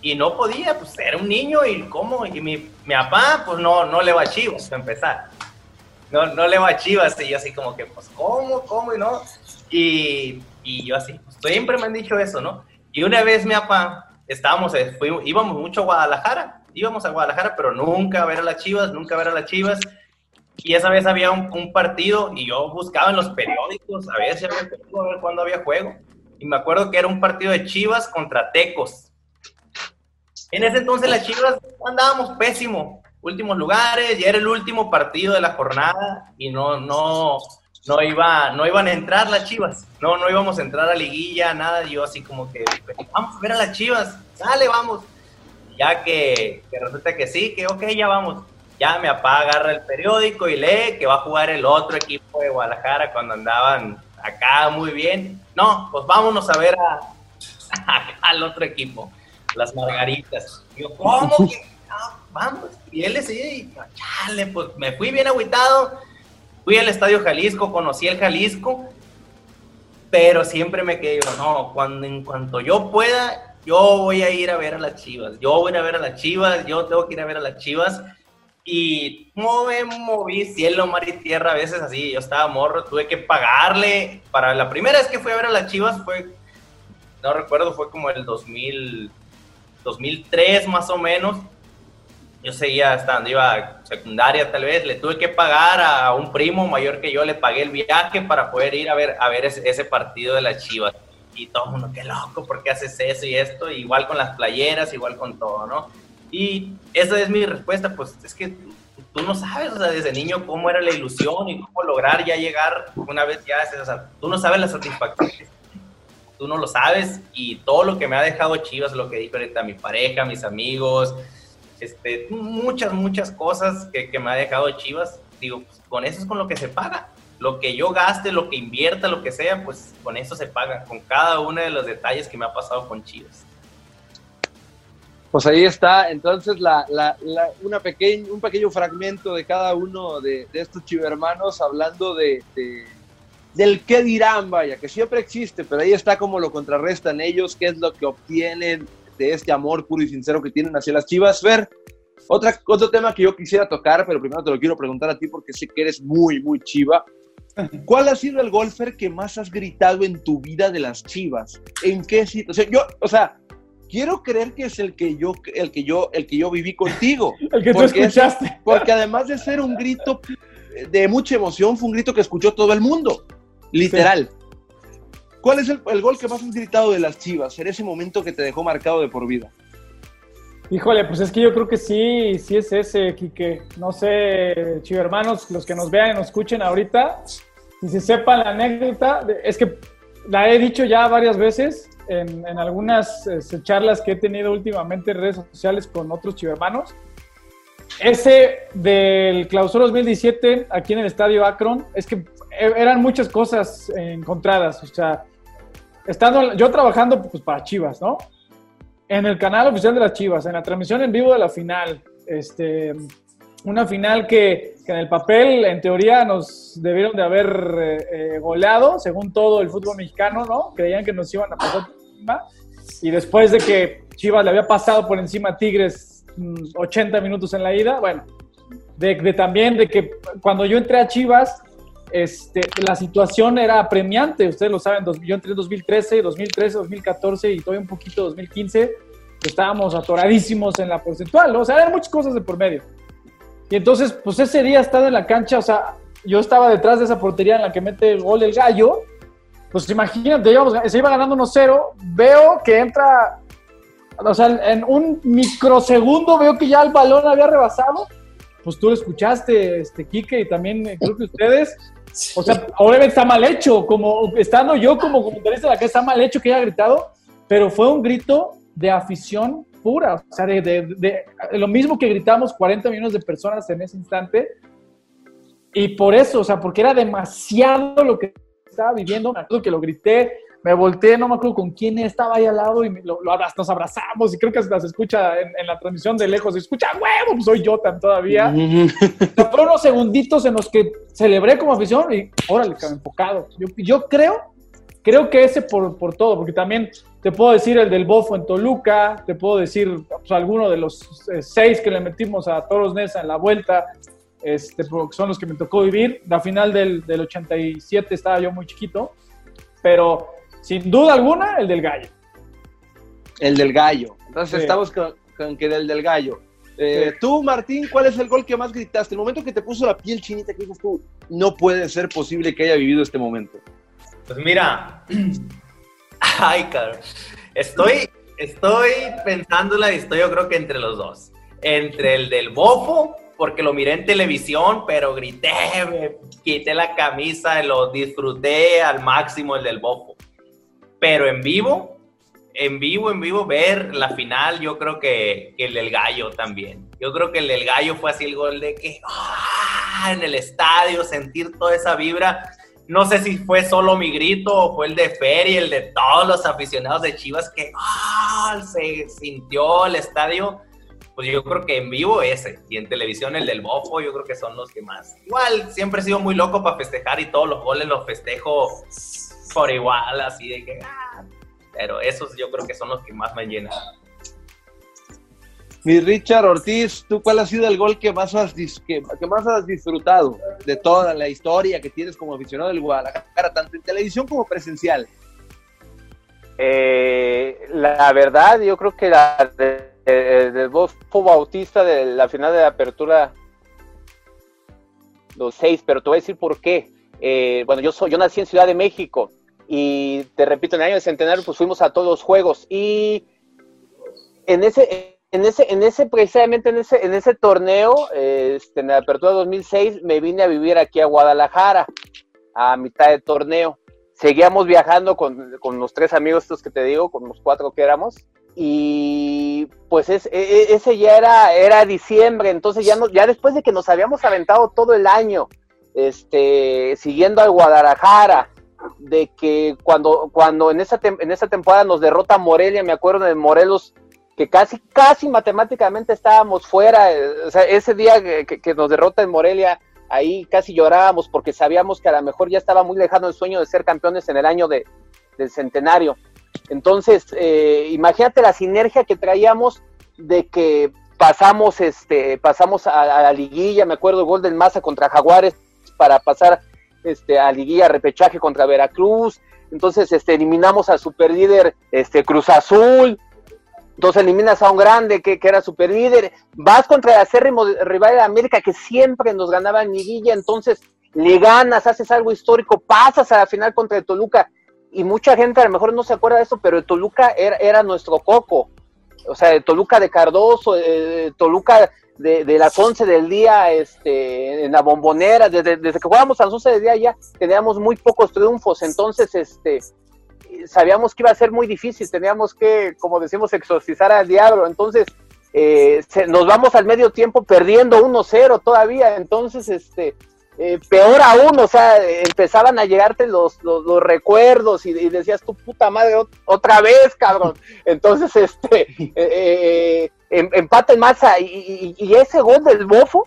y no podía, pues era un niño y cómo, y mi, mi papá pues no, no le va a Chivas, para empezar. No, no le va a Chivas y yo así como que, pues cómo, cómo y no. Y, y yo así, pues, siempre me han dicho eso, ¿no? Y una vez mi papá, estábamos, eh, fuimos, íbamos mucho a Guadalajara, íbamos a Guadalajara, pero nunca a ver a las Chivas, nunca a ver a las Chivas. Y esa vez había un, partido y yo buscaba en los periódicos a ver si había juego, a ver cuándo había juego. Y me acuerdo que era un partido de Chivas contra Tecos. En ese entonces las Chivas andábamos pésimo, últimos lugares, ya era el último partido de la jornada y no, no, no, iba, no iban a entrar las Chivas, no, no íbamos a entrar a liguilla, nada, yo así como que, vamos a ver a las Chivas, dale, vamos. Ya que, resulta que sí, que ok, ya vamos ya mi papá agarra el periódico y lee que va a jugar el otro equipo de Guadalajara cuando andaban acá muy bien. No, pues vámonos a ver a, *laughs* al otro equipo, las Margaritas. Y yo, ¿cómo que? vamos. Y él decía, y chale, pues me fui bien agüitado. Fui al Estadio Jalisco, conocí el Jalisco, pero siempre me quedé, no, cuando, en cuanto yo pueda, yo voy a ir a ver a las Chivas. Yo voy a ir a ver a las Chivas, yo tengo que ir a ver a las Chivas y me moví cielo, mar y tierra a veces así. Yo estaba morro, tuve que pagarle. Para la primera vez que fui a ver a las Chivas fue, no recuerdo, fue como el 2000, 2003 más o menos. Yo seguía estando, iba secundaria tal vez, le tuve que pagar a un primo mayor que yo, le pagué el viaje para poder ir a ver, a ver ese, ese partido de las Chivas. Y todo el mundo, qué loco, ¿por qué haces eso y esto? Igual con las playeras, igual con todo, ¿no? Y esa es mi respuesta, pues es que tú no sabes, o sea, desde niño cómo era la ilusión y cómo lograr ya llegar una vez ya, o sea, tú no sabes la satisfacción, tú no lo sabes y todo lo que me ha dejado Chivas, lo que dijo ahorita mi pareja, mis amigos, este, muchas, muchas cosas que, me ha dejado Chivas, digo, pues, con eso es con lo que se paga. Lo que yo gaste, lo que invierta, lo que sea, pues con eso se paga, con cada uno de los detalles que me ha pasado con Chivas. Pues ahí está, entonces la, una pequeñ, un pequeño fragmento de cada uno de, estos chivermanos hablando de, del qué dirán, vaya, que siempre existe, pero ahí está como lo contrarrestan ellos, qué es lo que obtienen de este amor puro y sincero que tienen hacia las chivas. Ver, otra, otro tema que yo quisiera tocar, pero primero te lo quiero preguntar a ti porque sé que eres muy, muy chiva. *laughs* ¿Cuál ha sido el golfer que más has gritado en tu vida de las chivas? ¿En qué situación? Yo, o sea, quiero creer que es el que yo, el que yo, el que yo viví contigo. *laughs* el que tú escuchaste. *laughs* porque además de ser un grito de mucha emoción, fue un grito que escuchó todo el mundo, literal. ¿Cuál es el, gol que más has gritado de las Chivas? En ese momento que te dejó marcado de por vida. Híjole, pues es que yo creo que sí, sí es ese, Quique. No sé, hermanos, los que nos vean y nos escuchen ahorita, si se sepan la anécdota, es que la he dicho ya varias veces, en, algunas este, charlas que he tenido últimamente en redes sociales con otros chivermanos. Ese del clausura 2017 aquí en el estadio Akron, es que e, eran muchas cosas encontradas. O sea, estando yo trabajando pues, para Chivas, ¿no? En el canal oficial de las Chivas, en la transmisión en vivo de la final, este, una final que, en el papel, en teoría, nos debieron de haber eh, eh, goleado, según todo el fútbol mexicano, ¿no? Creían que nos iban a pasar por encima. Y después de que Chivas le había pasado por encima a Tigres 80 mm, minutos en la ida, bueno, de, también de que cuando yo entré a Chivas, este, la situación era apremiante, ustedes lo saben, yo entré en 2013, 2013, 2014 y todavía un poquito 2015, estábamos atoradísimos en la porcentual, o sea, eran muchas cosas de por medio. Y entonces, pues ese día estaba en la cancha, o sea, yo estaba detrás de esa portería en la que mete el gol el gallo. Pues imagínate, se iba ganando 1-0, veo que entra o sea, en un microsegundo veo que ya el balón había rebasado. Pues tú lo escuchaste, este, Quique, y también eh, creo que ustedes. O sea, obviamente está mal hecho, como estando yo como comentarista de la que está mal hecho que haya gritado, pero fue un grito de afición pura, o sea, de, de, lo mismo que gritamos 40 millones de personas en ese instante, y por eso, o sea, porque era demasiado lo que estaba viviendo, me acuerdo que lo grité, me volteé, no me acuerdo con quién estaba ahí al lado y lo, nos abrazamos y creo que se escucha en, la transmisión de lejos, se escucha, huevo, pues soy yo tan todavía. Fueron unos segunditos en los que celebré como afición y órale, que enfocado. Yo, yo creo, creo que ese por, por todo, porque también te puedo decir el del Bofo en Toluca, te puedo decir pues, alguno de los eh, seis que le metimos a Toros Nesa en la vuelta, este, son los que me tocó vivir. La final del, del 87 estaba yo muy chiquito, pero sin duda alguna, el del gallo. El del gallo. Entonces estamos con, que el del gallo. Eh, tú, Martín, ¿cuál es el gol que más gritaste? El momento que te puso la piel chinita, que dices tú, no puede ser posible que haya vivido este momento. Pues mira, *clears throat* ay, cabrón, estoy, estoy pensándola y estoy yo creo que entre los dos. Entre el del bofo, porque lo miré en televisión, pero grité, me quité la camisa, lo disfruté al máximo el del bofo pero en vivo, en vivo, en vivo, ver la final, yo creo que, el del gallo también. Yo creo que el del gallo fue así el gol de que ¡ah! en el estadio, sentir toda esa vibra. No sé si fue solo mi grito o fue el de Fer y el de todos los aficionados de Chivas que ¡ah! se sintió el estadio. Pues yo creo que en vivo ese y en televisión el del Bofo, yo creo que son los que más. Igual, siempre he sido muy loco para festejar y todos los goles los festejo por igual, así de que, ah, pero esos yo creo que son los que más me llenan. Mi Richard Ortiz, ¿tú cuál ha sido el gol que más has, que, más has disfrutado de toda la historia que tienes como aficionado del Guadalajara, tanto en televisión como presencial? Eh, la verdad, yo creo que la del Bofo Bautista de la final de la apertura, los seis, pero te voy a decir por qué. Eh, bueno, yo, soy, yo nací en Ciudad de México y te repito, en el año de centenario pues fuimos a todos los juegos y en ese, en ese, en ese precisamente en ese, en ese torneo, este, en la apertura 2006, me vine a vivir aquí a Guadalajara a mitad de torneo. Seguíamos viajando con, con los tres amigos estos que te digo, con los cuatro que éramos, y pues es, e, e, ese ya era, era diciembre, entonces ya, no, ya después de que nos habíamos aventado todo el año, este, siguiendo al Guadalajara, de que cuando, cuando en, esa en esa temporada nos derrota Morelia, me acuerdo de Morelos, que casi, casi matemáticamente estábamos fuera, o sea, ese día que, nos derrota en Morelia, ahí casi llorábamos porque sabíamos que a lo mejor ya estaba muy lejano el sueño de ser campeones en el año de, del centenario. Entonces, eh, imagínate la sinergia que traíamos de que pasamos, este, pasamos a, a, la liguilla, me acuerdo el gol del Maza contra Jaguares para pasar este, a liguilla repechaje contra Veracruz, entonces este, eliminamos al superlíder este, Cruz Azul, entonces eliminas a un grande que, que era superlíder, vas contra el acérrimo rival de América que siempre nos ganaba en liguilla, entonces le ganas, haces algo histórico, pasas a la final contra Toluca, y mucha gente a lo mejor no se acuerda de eso, pero Toluca era, era nuestro coco, o sea, Toluca de Cardoso, el Toluca de, las 11 del día este, en la bombonera, desde, desde que jugábamos a las 11 del día ya teníamos muy pocos triunfos, entonces este, sabíamos que iba a ser muy difícil, teníamos que, como decimos, exorcizar al diablo, entonces eh, nos vamos al medio tiempo perdiendo 1-0 todavía, entonces este, eh, peor aún, o sea, empezaban a llegarte los, los, recuerdos y, decías tu puta madre otra vez, cabrón. *laughs* Entonces, este, eh, eh, em, empate en masa y, ese gol del bofo,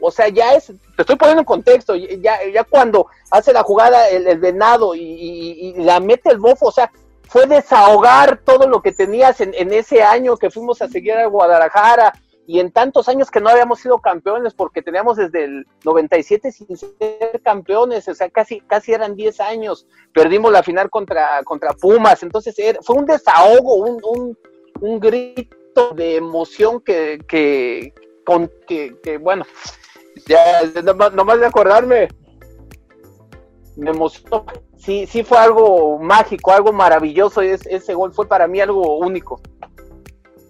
o sea, ya es, te estoy poniendo en contexto, ya, ya cuando hace la jugada el, venado y, la mete el bofo, o sea, fue desahogar todo lo que tenías en, en ese año que fuimos a seguir a Guadalajara, y en tantos años que no habíamos sido campeones, porque teníamos desde el 97 sin ser campeones, o sea, casi, casi eran 10 años, perdimos la final contra, contra Pumas, entonces fue un desahogo, un, un, grito de emoción que, que, con, que, bueno, ya nomás, de acordarme, me emocionó, sí, sí fue algo mágico, algo maravilloso, ese, ese gol fue para mí algo único.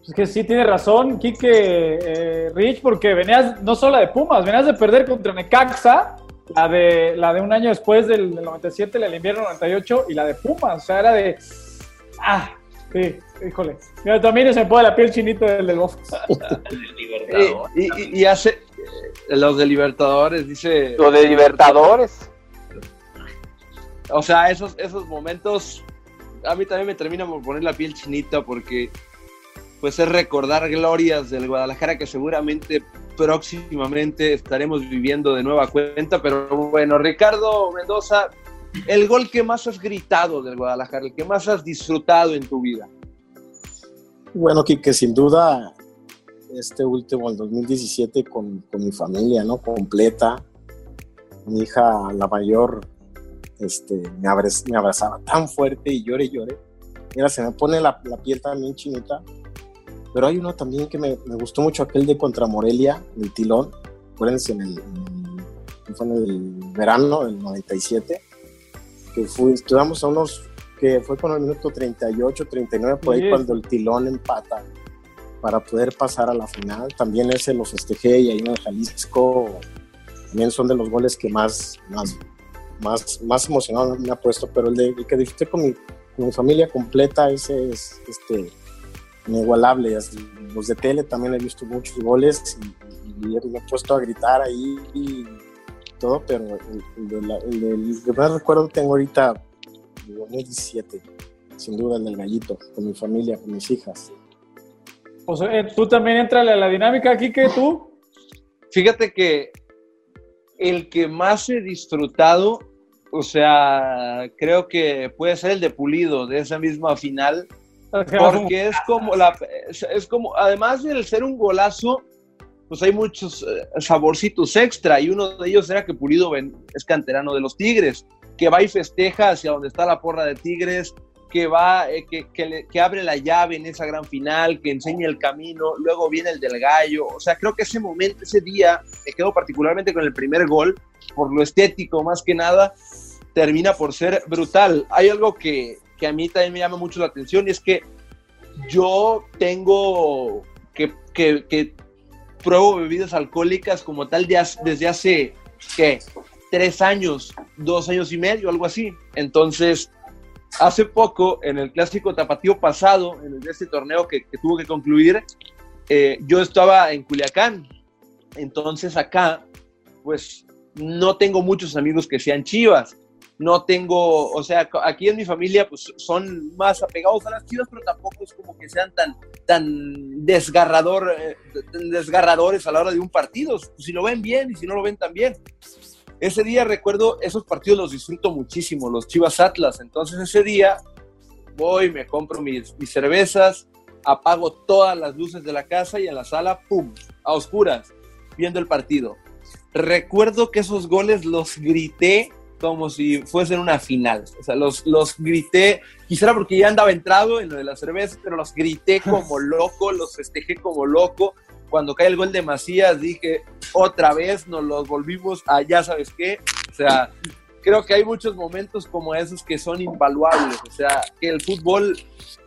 Es que sí tiene razón, Quique eh, Rich, porque venías no solo de Pumas, venías de perder contra Necaxa, la de, la de un año después del, 97, la del invierno 98, y la de Pumas. O sea, era de. Ah, sí, híjole. Mira, también se me pone la piel chinita del del *laughs* y, y, hace. Eh, los de Libertadores, dice. Los de Libertadores. O sea, esos, esos momentos a mí también me termina por poner la piel chinita porque pues es recordar glorias del Guadalajara que seguramente próximamente estaremos viviendo de nueva cuenta. Pero bueno, Ricardo Mendoza, el gol que más has gritado del Guadalajara, el que más has disfrutado en tu vida. Bueno, que sin duda, este último, el 2017, con, con mi familia, ¿no? Completa. Mi hija, la mayor, este, me, abrazaba tan fuerte y lloré, lloré. Mira, se me pone la, la piel también chinita pero hay uno también que me, gustó mucho, aquel de contra Morelia, el Tilón. Acuérdense, en el, fue en el verano del 97, que estuvimos a unos, que fue con el minuto 38, 39, por ahí cuando el Tilón empata para poder pasar a la final. También ese lo festejé y ahí en Jalisco también son de los goles que más, más, más, más emocionado me ha puesto, pero el, de, que disfruté con mi, con mi familia completa, ese es este inigualable. Los de tele también he visto muchos goles y, me he puesto a gritar ahí y todo, pero el, que más recuerdo tengo ahorita, el 2017, sin duda el del gallito, con mi familia, con mis hijas. O sea, eh, tú también entras a la dinámica aquí que tú. Fíjate que el que más he disfrutado, o sea, creo que puede ser el de Pulido, de esa misma final, porque es como, la, es, como, además de ser un golazo, pues hay muchos eh, saborcitos extra y uno de ellos era que Pulido es canterano de los Tigres, que va y festeja hacia donde está la porra de Tigres, que va, eh, que, que, abre la llave en esa gran final, que enseña el camino, luego viene el del gallo, o sea, creo que ese momento, ese día, me quedo particularmente con el primer gol, por lo estético más que nada, termina por ser brutal. Hay algo que, que a mí también me llama mucho la atención es que yo tengo que, que, pruebo bebidas alcohólicas como tal desde hace. Tres años, dos años y medio, algo así. Entonces, hace poco, en el clásico tapatío pasado, en este torneo que, tuvo que concluir, eh, yo estaba en Culiacán. Entonces acá, pues no tengo muchos amigos que sean chivas no tengo, o sea, aquí en mi familia pues son más apegados a las chivas, pero tampoco es como que sean tan, tan desgarrador, eh, desgarradores a la hora de un partido. Si lo ven bien y si no lo ven tan bien. Ese día recuerdo, esos partidos los disfruto muchísimo, los Chivas Atlas. Entonces ese día voy, me compro mis, cervezas, apago todas las luces de la casa y en la sala, ¡pum!, a oscuras, viendo el partido. Recuerdo que esos goles los grité como si fuesen una final. O sea, los, los grité, quizá porque ya andaba entrado en lo de la cerveza, pero los grité como *laughs* loco, los festejé como loco. Cuando cae el gol de Macías dije, otra vez nos los volvimos a ya sabes qué. O sea, creo que hay muchos momentos como esos que son invaluables. O sea, que el fútbol,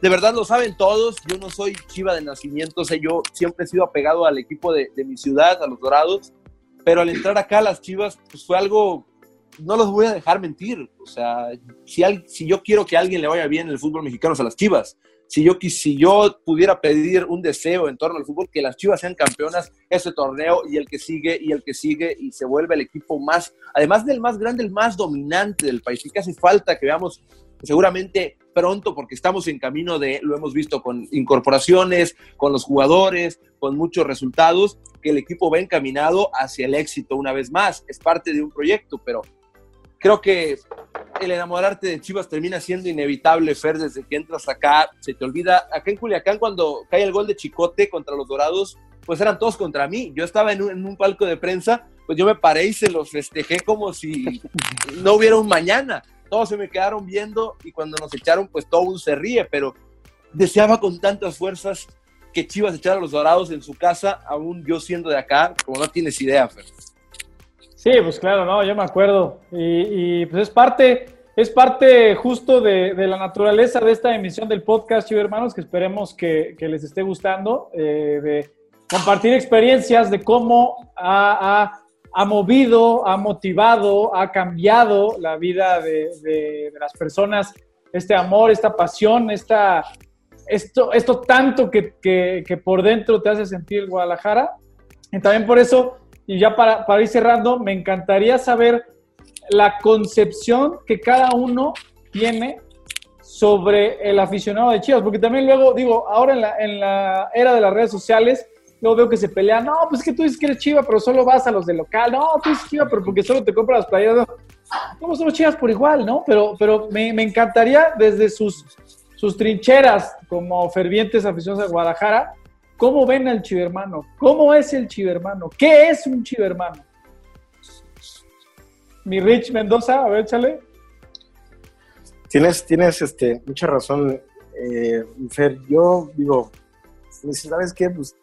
de verdad lo saben todos. Yo no soy chiva de nacimiento, o sea, yo siempre he sido apegado al equipo de, de mi ciudad, a los Dorados. Pero al entrar acá a las Chivas, pues fue algo no los voy a dejar mentir. O sea, si, si yo quiero que alguien le vaya bien en el fútbol mexicano, a las Chivas. Si yo, si yo pudiera pedir un deseo en torno al fútbol, que las Chivas sean campeonas ese torneo y el que sigue y el que sigue y se vuelve el equipo más, además del más grande, el más dominante del país. Y que hace falta que veamos seguramente pronto, porque estamos en camino de, lo hemos visto con incorporaciones, con los jugadores, con muchos resultados, que el equipo va encaminado hacia el éxito una vez más. Es parte de un proyecto, pero creo que el enamorarte de Chivas termina siendo inevitable, Fer, desde que entras acá, se te olvida, acá en Culiacán cuando cae el gol de Chicote contra los Dorados, pues eran todos contra mí, yo estaba en un, palco de prensa, pues yo me paré y se los festejé como si no hubiera un mañana, todos se me quedaron viendo y cuando nos echaron, pues todo un se ríe, pero deseaba con tantas fuerzas que Chivas echara a los Dorados en su casa, aún yo siendo de acá, como no tienes idea, Fer. Sí, pues claro, no, yo me acuerdo. Y, pues es parte, es parte justo de, la naturaleza de esta emisión del podcast, Chivo Hermanos, que esperemos que, les esté gustando, eh, de compartir experiencias de cómo ha, movido, ha motivado, ha cambiado la vida de, las personas, este amor, esta pasión, esta, esto, esto tanto que, que, por dentro te hace sentir Guadalajara. Y también por eso, y ya para, para ir cerrando, me encantaría saber la concepción que cada uno tiene sobre el aficionado de Chivas, porque también luego, digo, ahora en la, en la era de las redes sociales, luego veo que se pelean, no, pues es que tú dices que eres Chiva, pero solo vas a los de local, no, tú eres Chiva, pero porque solo te compras las playeras, ¿cómo somos Chivas por igual, no? Pero, pero me, me encantaría desde sus, sus trincheras como fervientes aficionados de Guadalajara, ¿cómo ven al chivermano? ¿Cómo es el chivermano? ¿Qué es un chivermano? mi Rich Mendoza, a ver, échale. Tienes, tienes este, mucha razón, eh, Fer. Yo digo, pues, ¿sabes qué? Pues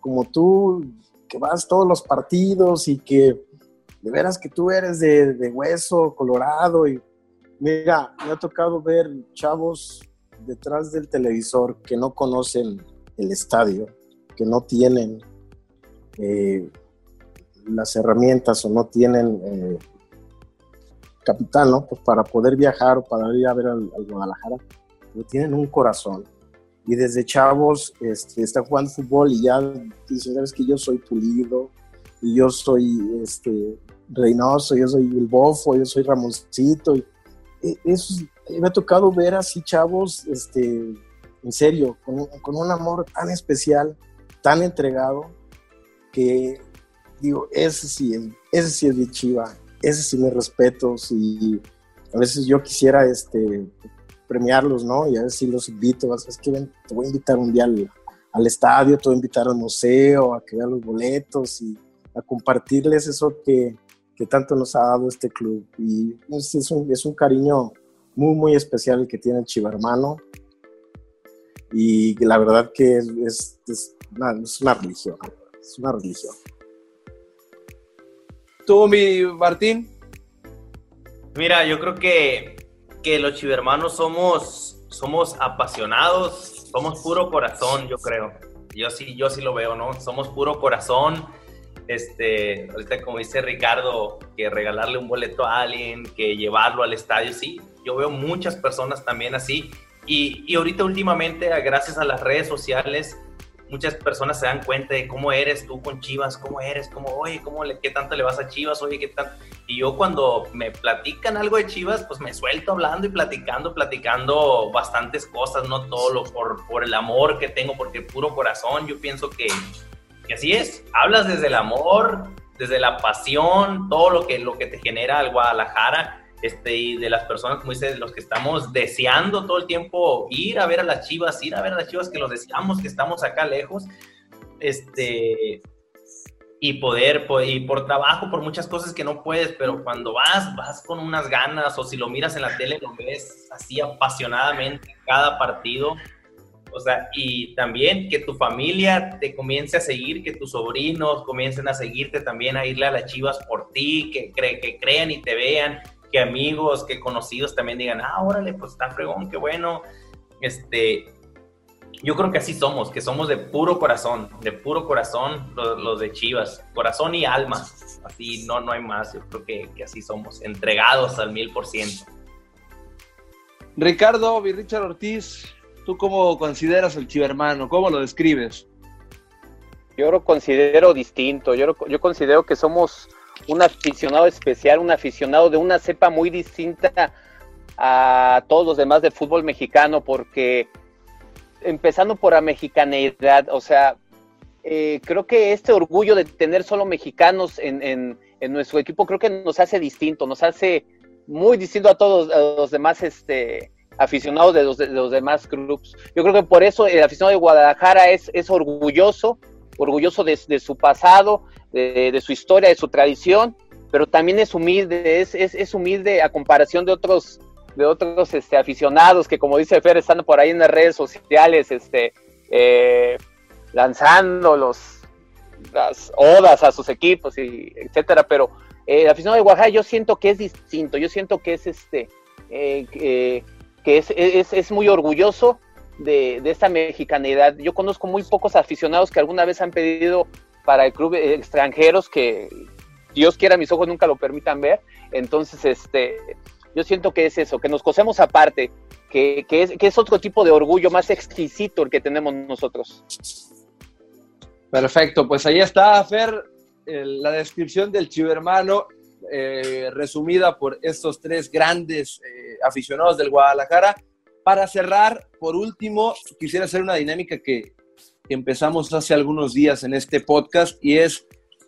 como tú, que vas todos los partidos y que de veras que tú eres de, de hueso colorado y mira, me ha tocado ver chavos detrás del televisor que no conocen el estadio, que no tienen eh, las herramientas o no tienen eh, capital, ¿no? Pues para poder viajar o para ir a ver al, Guadalajara, pero tienen un corazón. Y desde chavos este, están jugando fútbol y ya dicen, sabes que yo soy pulido, y yo soy este, Reynoso, yo soy el Bofo, yo soy Ramoncito. Y, e, eso, me ha tocado ver así chavos, este, en serio, con, con un amor tan especial, tan entregado, que digo, ese sí, ese sí es de Chiva, ese sí me respeto, y a veces yo quisiera este, premiarlos, ¿no? Y a ver si los invito, es que te voy a invitar un día al, estadio, te voy a invitar al museo, a que vean los boletos y a compartirles eso que, que tanto nos ha dado este club. Y pues, es, un, es un cariño muy, muy especial el que tiene Chiva Hermano. Y la verdad que es, es, es, una, es una religión, es una religión. ¿Tú, mi Martín? Mira, yo creo que, que los chivermanos somos, somos apasionados, somos puro corazón, yo creo. Yo sí, yo sí lo veo, ¿no? Somos puro corazón. Este, ahorita como dice Ricardo, que regalarle un boleto a alguien, que llevarlo al estadio, sí. Yo veo muchas personas también así. Y, y ahorita últimamente, gracias a las redes sociales, muchas personas se dan cuenta de cómo eres tú con Chivas, cómo eres, cómo, oye, cómo le, qué tanto le vas a Chivas, oye, qué tanto. Y yo cuando me platican algo de Chivas, pues me suelto hablando y platicando, platicando bastantes cosas, no todo por, por el amor que tengo, porque puro corazón, yo pienso que, que así es, hablas desde el amor, desde la pasión, todo lo que, lo que te genera el Guadalajara este, y de las personas, como dice, los que estamos deseando todo el tiempo ir a ver a las chivas, ir a ver a las chivas que los deseamos, que estamos acá lejos, este, y poder, y por trabajo, por muchas cosas que no puedes, pero cuando vas, vas con unas ganas, o si lo miras en la tele, lo ves así apasionadamente cada partido. O sea, y también que tu familia te comience a seguir, que tus sobrinos comiencen a seguirte también, a irle a las chivas por ti, que, cre que crean y te vean, que amigos, que conocidos también digan, ah, órale, pues está fregón, qué bueno. Este, yo creo que así somos, que somos de puro corazón, de puro corazón los, de Chivas, corazón y alma. Así no, no hay más, yo creo que, que así somos, entregados al mil por ciento. Ricardo y Richard Ortiz, ¿tú cómo consideras el chivermano? ¿Cómo lo describes? Yo lo considero distinto, yo, yo considero que somos un aficionado especial, un aficionado de una cepa muy distinta a todos los demás de fútbol mexicano, porque empezando por la mexicanidad, o sea, eh, creo que este orgullo de tener solo mexicanos en, nuestro equipo, creo que nos hace distinto, nos hace muy distinto a todos los demás este, aficionados de los, demás clubes. Yo creo que por eso el aficionado de Guadalajara es, es orgulloso, orgulloso de, su pasado, de, su historia, de su tradición, pero también es humilde, es, es, humilde a comparación de otros de otros este, aficionados que como dice Fer están por ahí en las redes sociales este eh, lanzando los las odas a sus equipos y etcétera pero eh, el aficionado de Oaxaca yo siento que es distinto yo siento que es este eh, que es, es, es, muy orgulloso de, de, esta mexicanidad. Yo conozco muy pocos aficionados que alguna vez han pedido para el club extranjeros que Dios quiera mis ojos nunca lo permitan ver. Entonces, este, yo siento que es eso, que nos cosemos aparte, que, que, es, que otro tipo de orgullo más exquisito el que tenemos nosotros. Perfecto, pues ahí está, Fer, la descripción del chivermano, eh, resumida por estos tres grandes eh, aficionados del Guadalajara. Para cerrar, por último, quisiera hacer una dinámica que, que empezamos hace algunos días en este podcast y es,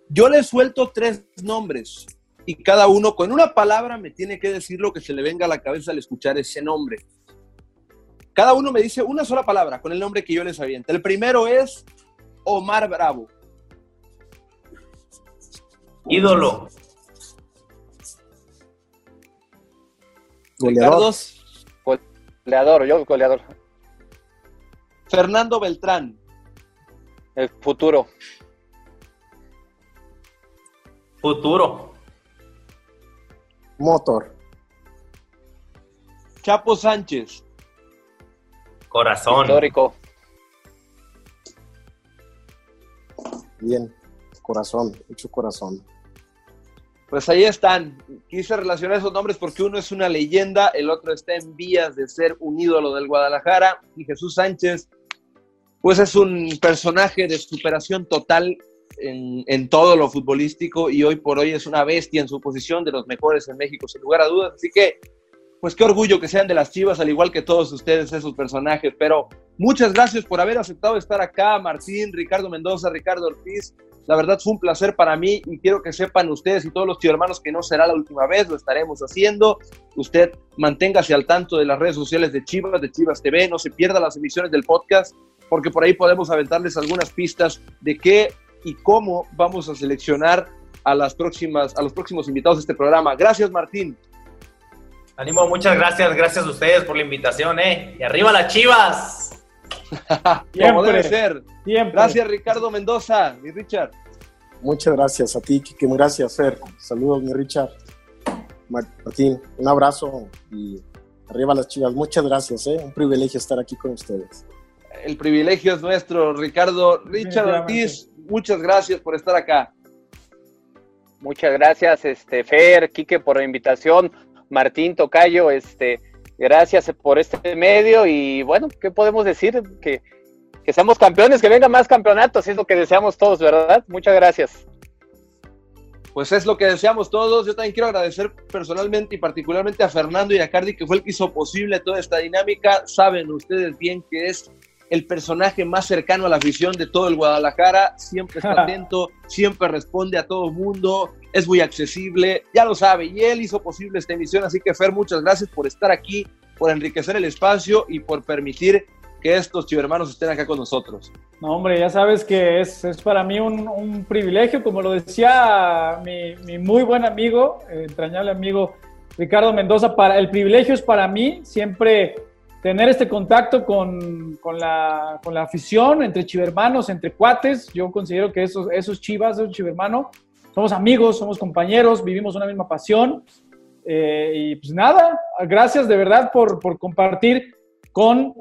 yo les suelto tres nombres y cada uno con una palabra me tiene que decir lo que se le venga a la cabeza al escuchar ese nombre. Cada uno me dice una sola palabra con el nombre que yo les aviento. El primero es Omar Bravo. Ídolo. Goleador. Goleador, yo goleador. Fernando Beltrán. El futuro. Futuro. Motor. Chapo Sánchez. Corazón. Histórico. Bien, corazón, mucho corazón. Pues ahí están. Quise relacionar esos nombres porque uno es una leyenda, el otro está en vías de ser un ídolo del Guadalajara y Jesús Sánchez, pues es un personaje de superación total en, en, todo lo futbolístico y hoy por hoy es una bestia en su posición de los mejores en México, sin lugar a dudas. Así que, pues qué orgullo que sean de las Chivas, al igual que todos ustedes, esos personajes. Pero muchas gracias por haber aceptado estar acá, Martín, Ricardo Mendoza, Ricardo Ortiz. La verdad fue un placer para mí y quiero que sepan ustedes y todos los hermanos que no será la última vez, lo estaremos haciendo. Usted manténgase al tanto de las redes sociales de Chivas, de Chivas TV, no se pierda las emisiones del podcast, porque por ahí podemos aventarles algunas pistas de qué y cómo vamos a seleccionar a las próximas a los próximos invitados de este programa. Gracias, Martín. Ánimo, muchas gracias, gracias a ustedes por la invitación, eh. Y arriba las Chivas. *laughs* Como debe ser. Siempre. Gracias, Ricardo Mendoza y Richard. Muchas gracias a ti, Kike. Gracias, Fer. Saludos, mi Richard. Martín, un abrazo y arriba las chivas. Muchas gracias, ¿eh? un privilegio estar aquí con ustedes. El privilegio es nuestro, Ricardo. Richard Ortiz, muchas gracias por estar acá. Muchas gracias, este, Fer, Quique, por la invitación. Martín Tocayo, este, gracias por este medio y bueno, ¿qué podemos decir? Que, que seamos campeones, que vengan más campeonatos, es lo que deseamos todos, ¿verdad? Muchas gracias. Pues es lo que deseamos todos. Yo también quiero agradecer personalmente y particularmente a Fernando y a Cardi, que fue el que hizo posible toda esta dinámica. Saben ustedes bien que es el personaje más cercano a la afición de todo el Guadalajara. Siempre está *laughs* atento, siempre responde a todo el mundo, es muy accesible, ya lo sabe. Y él hizo posible esta emisión. Así que, Fer, muchas gracias por estar aquí, por enriquecer el espacio y por permitir que estos chivermanos estén acá con nosotros. No, hombre, ya sabes que es, es para mí un, un, privilegio, como lo decía mi, mi muy buen amigo, eh, entrañable amigo Ricardo Mendoza, para, el privilegio es para mí siempre tener este contacto con, con, la, con la afición, entre chivermanos, entre cuates. Yo considero que esos, esos chivas, esos chivermanos, somos amigos, somos compañeros, vivimos una misma pasión. Eh, y pues nada, gracias de verdad por, por compartir con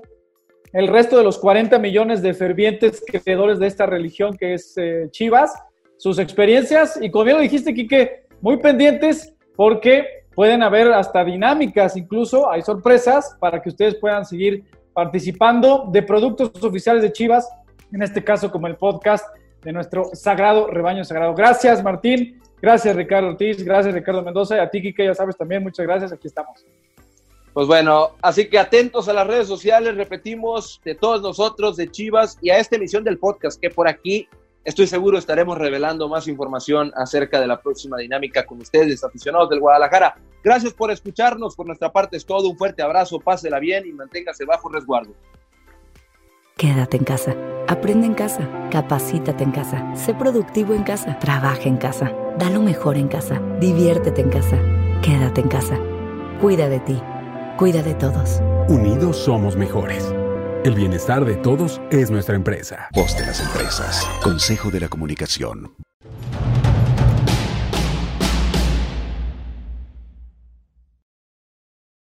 el resto de los 40 millones de fervientes creedores de esta religión que es eh, Chivas, sus experiencias y como bien lo dijiste, Quique, muy pendientes porque pueden haber hasta dinámicas, incluso hay sorpresas para que ustedes puedan seguir participando de productos oficiales de Chivas, en este caso como el podcast de nuestro sagrado rebaño sagrado. Gracias Martín, gracias Ricardo Ortiz, gracias Ricardo Mendoza y a ti Quique, ya sabes también, muchas gracias, aquí estamos. Pues bueno, así que atentos a las redes sociales, repetimos, de todos nosotros, de Chivas y a esta emisión del podcast, que por aquí estoy seguro estaremos revelando más información acerca de la próxima dinámica con ustedes, aficionados del Guadalajara. Gracias por escucharnos, por nuestra parte es todo, un fuerte abrazo, pásela bien y manténgase bajo resguardo. Quédate en casa, aprende en casa, capacítate en casa, sé productivo en casa, trabaja en casa, da lo mejor en casa, diviértete en casa, quédate en casa, cuida de ti. Cuida de todos. Unidos somos mejores. El bienestar de todos es nuestra empresa. Voz de las empresas. Consejo de la Comunicación.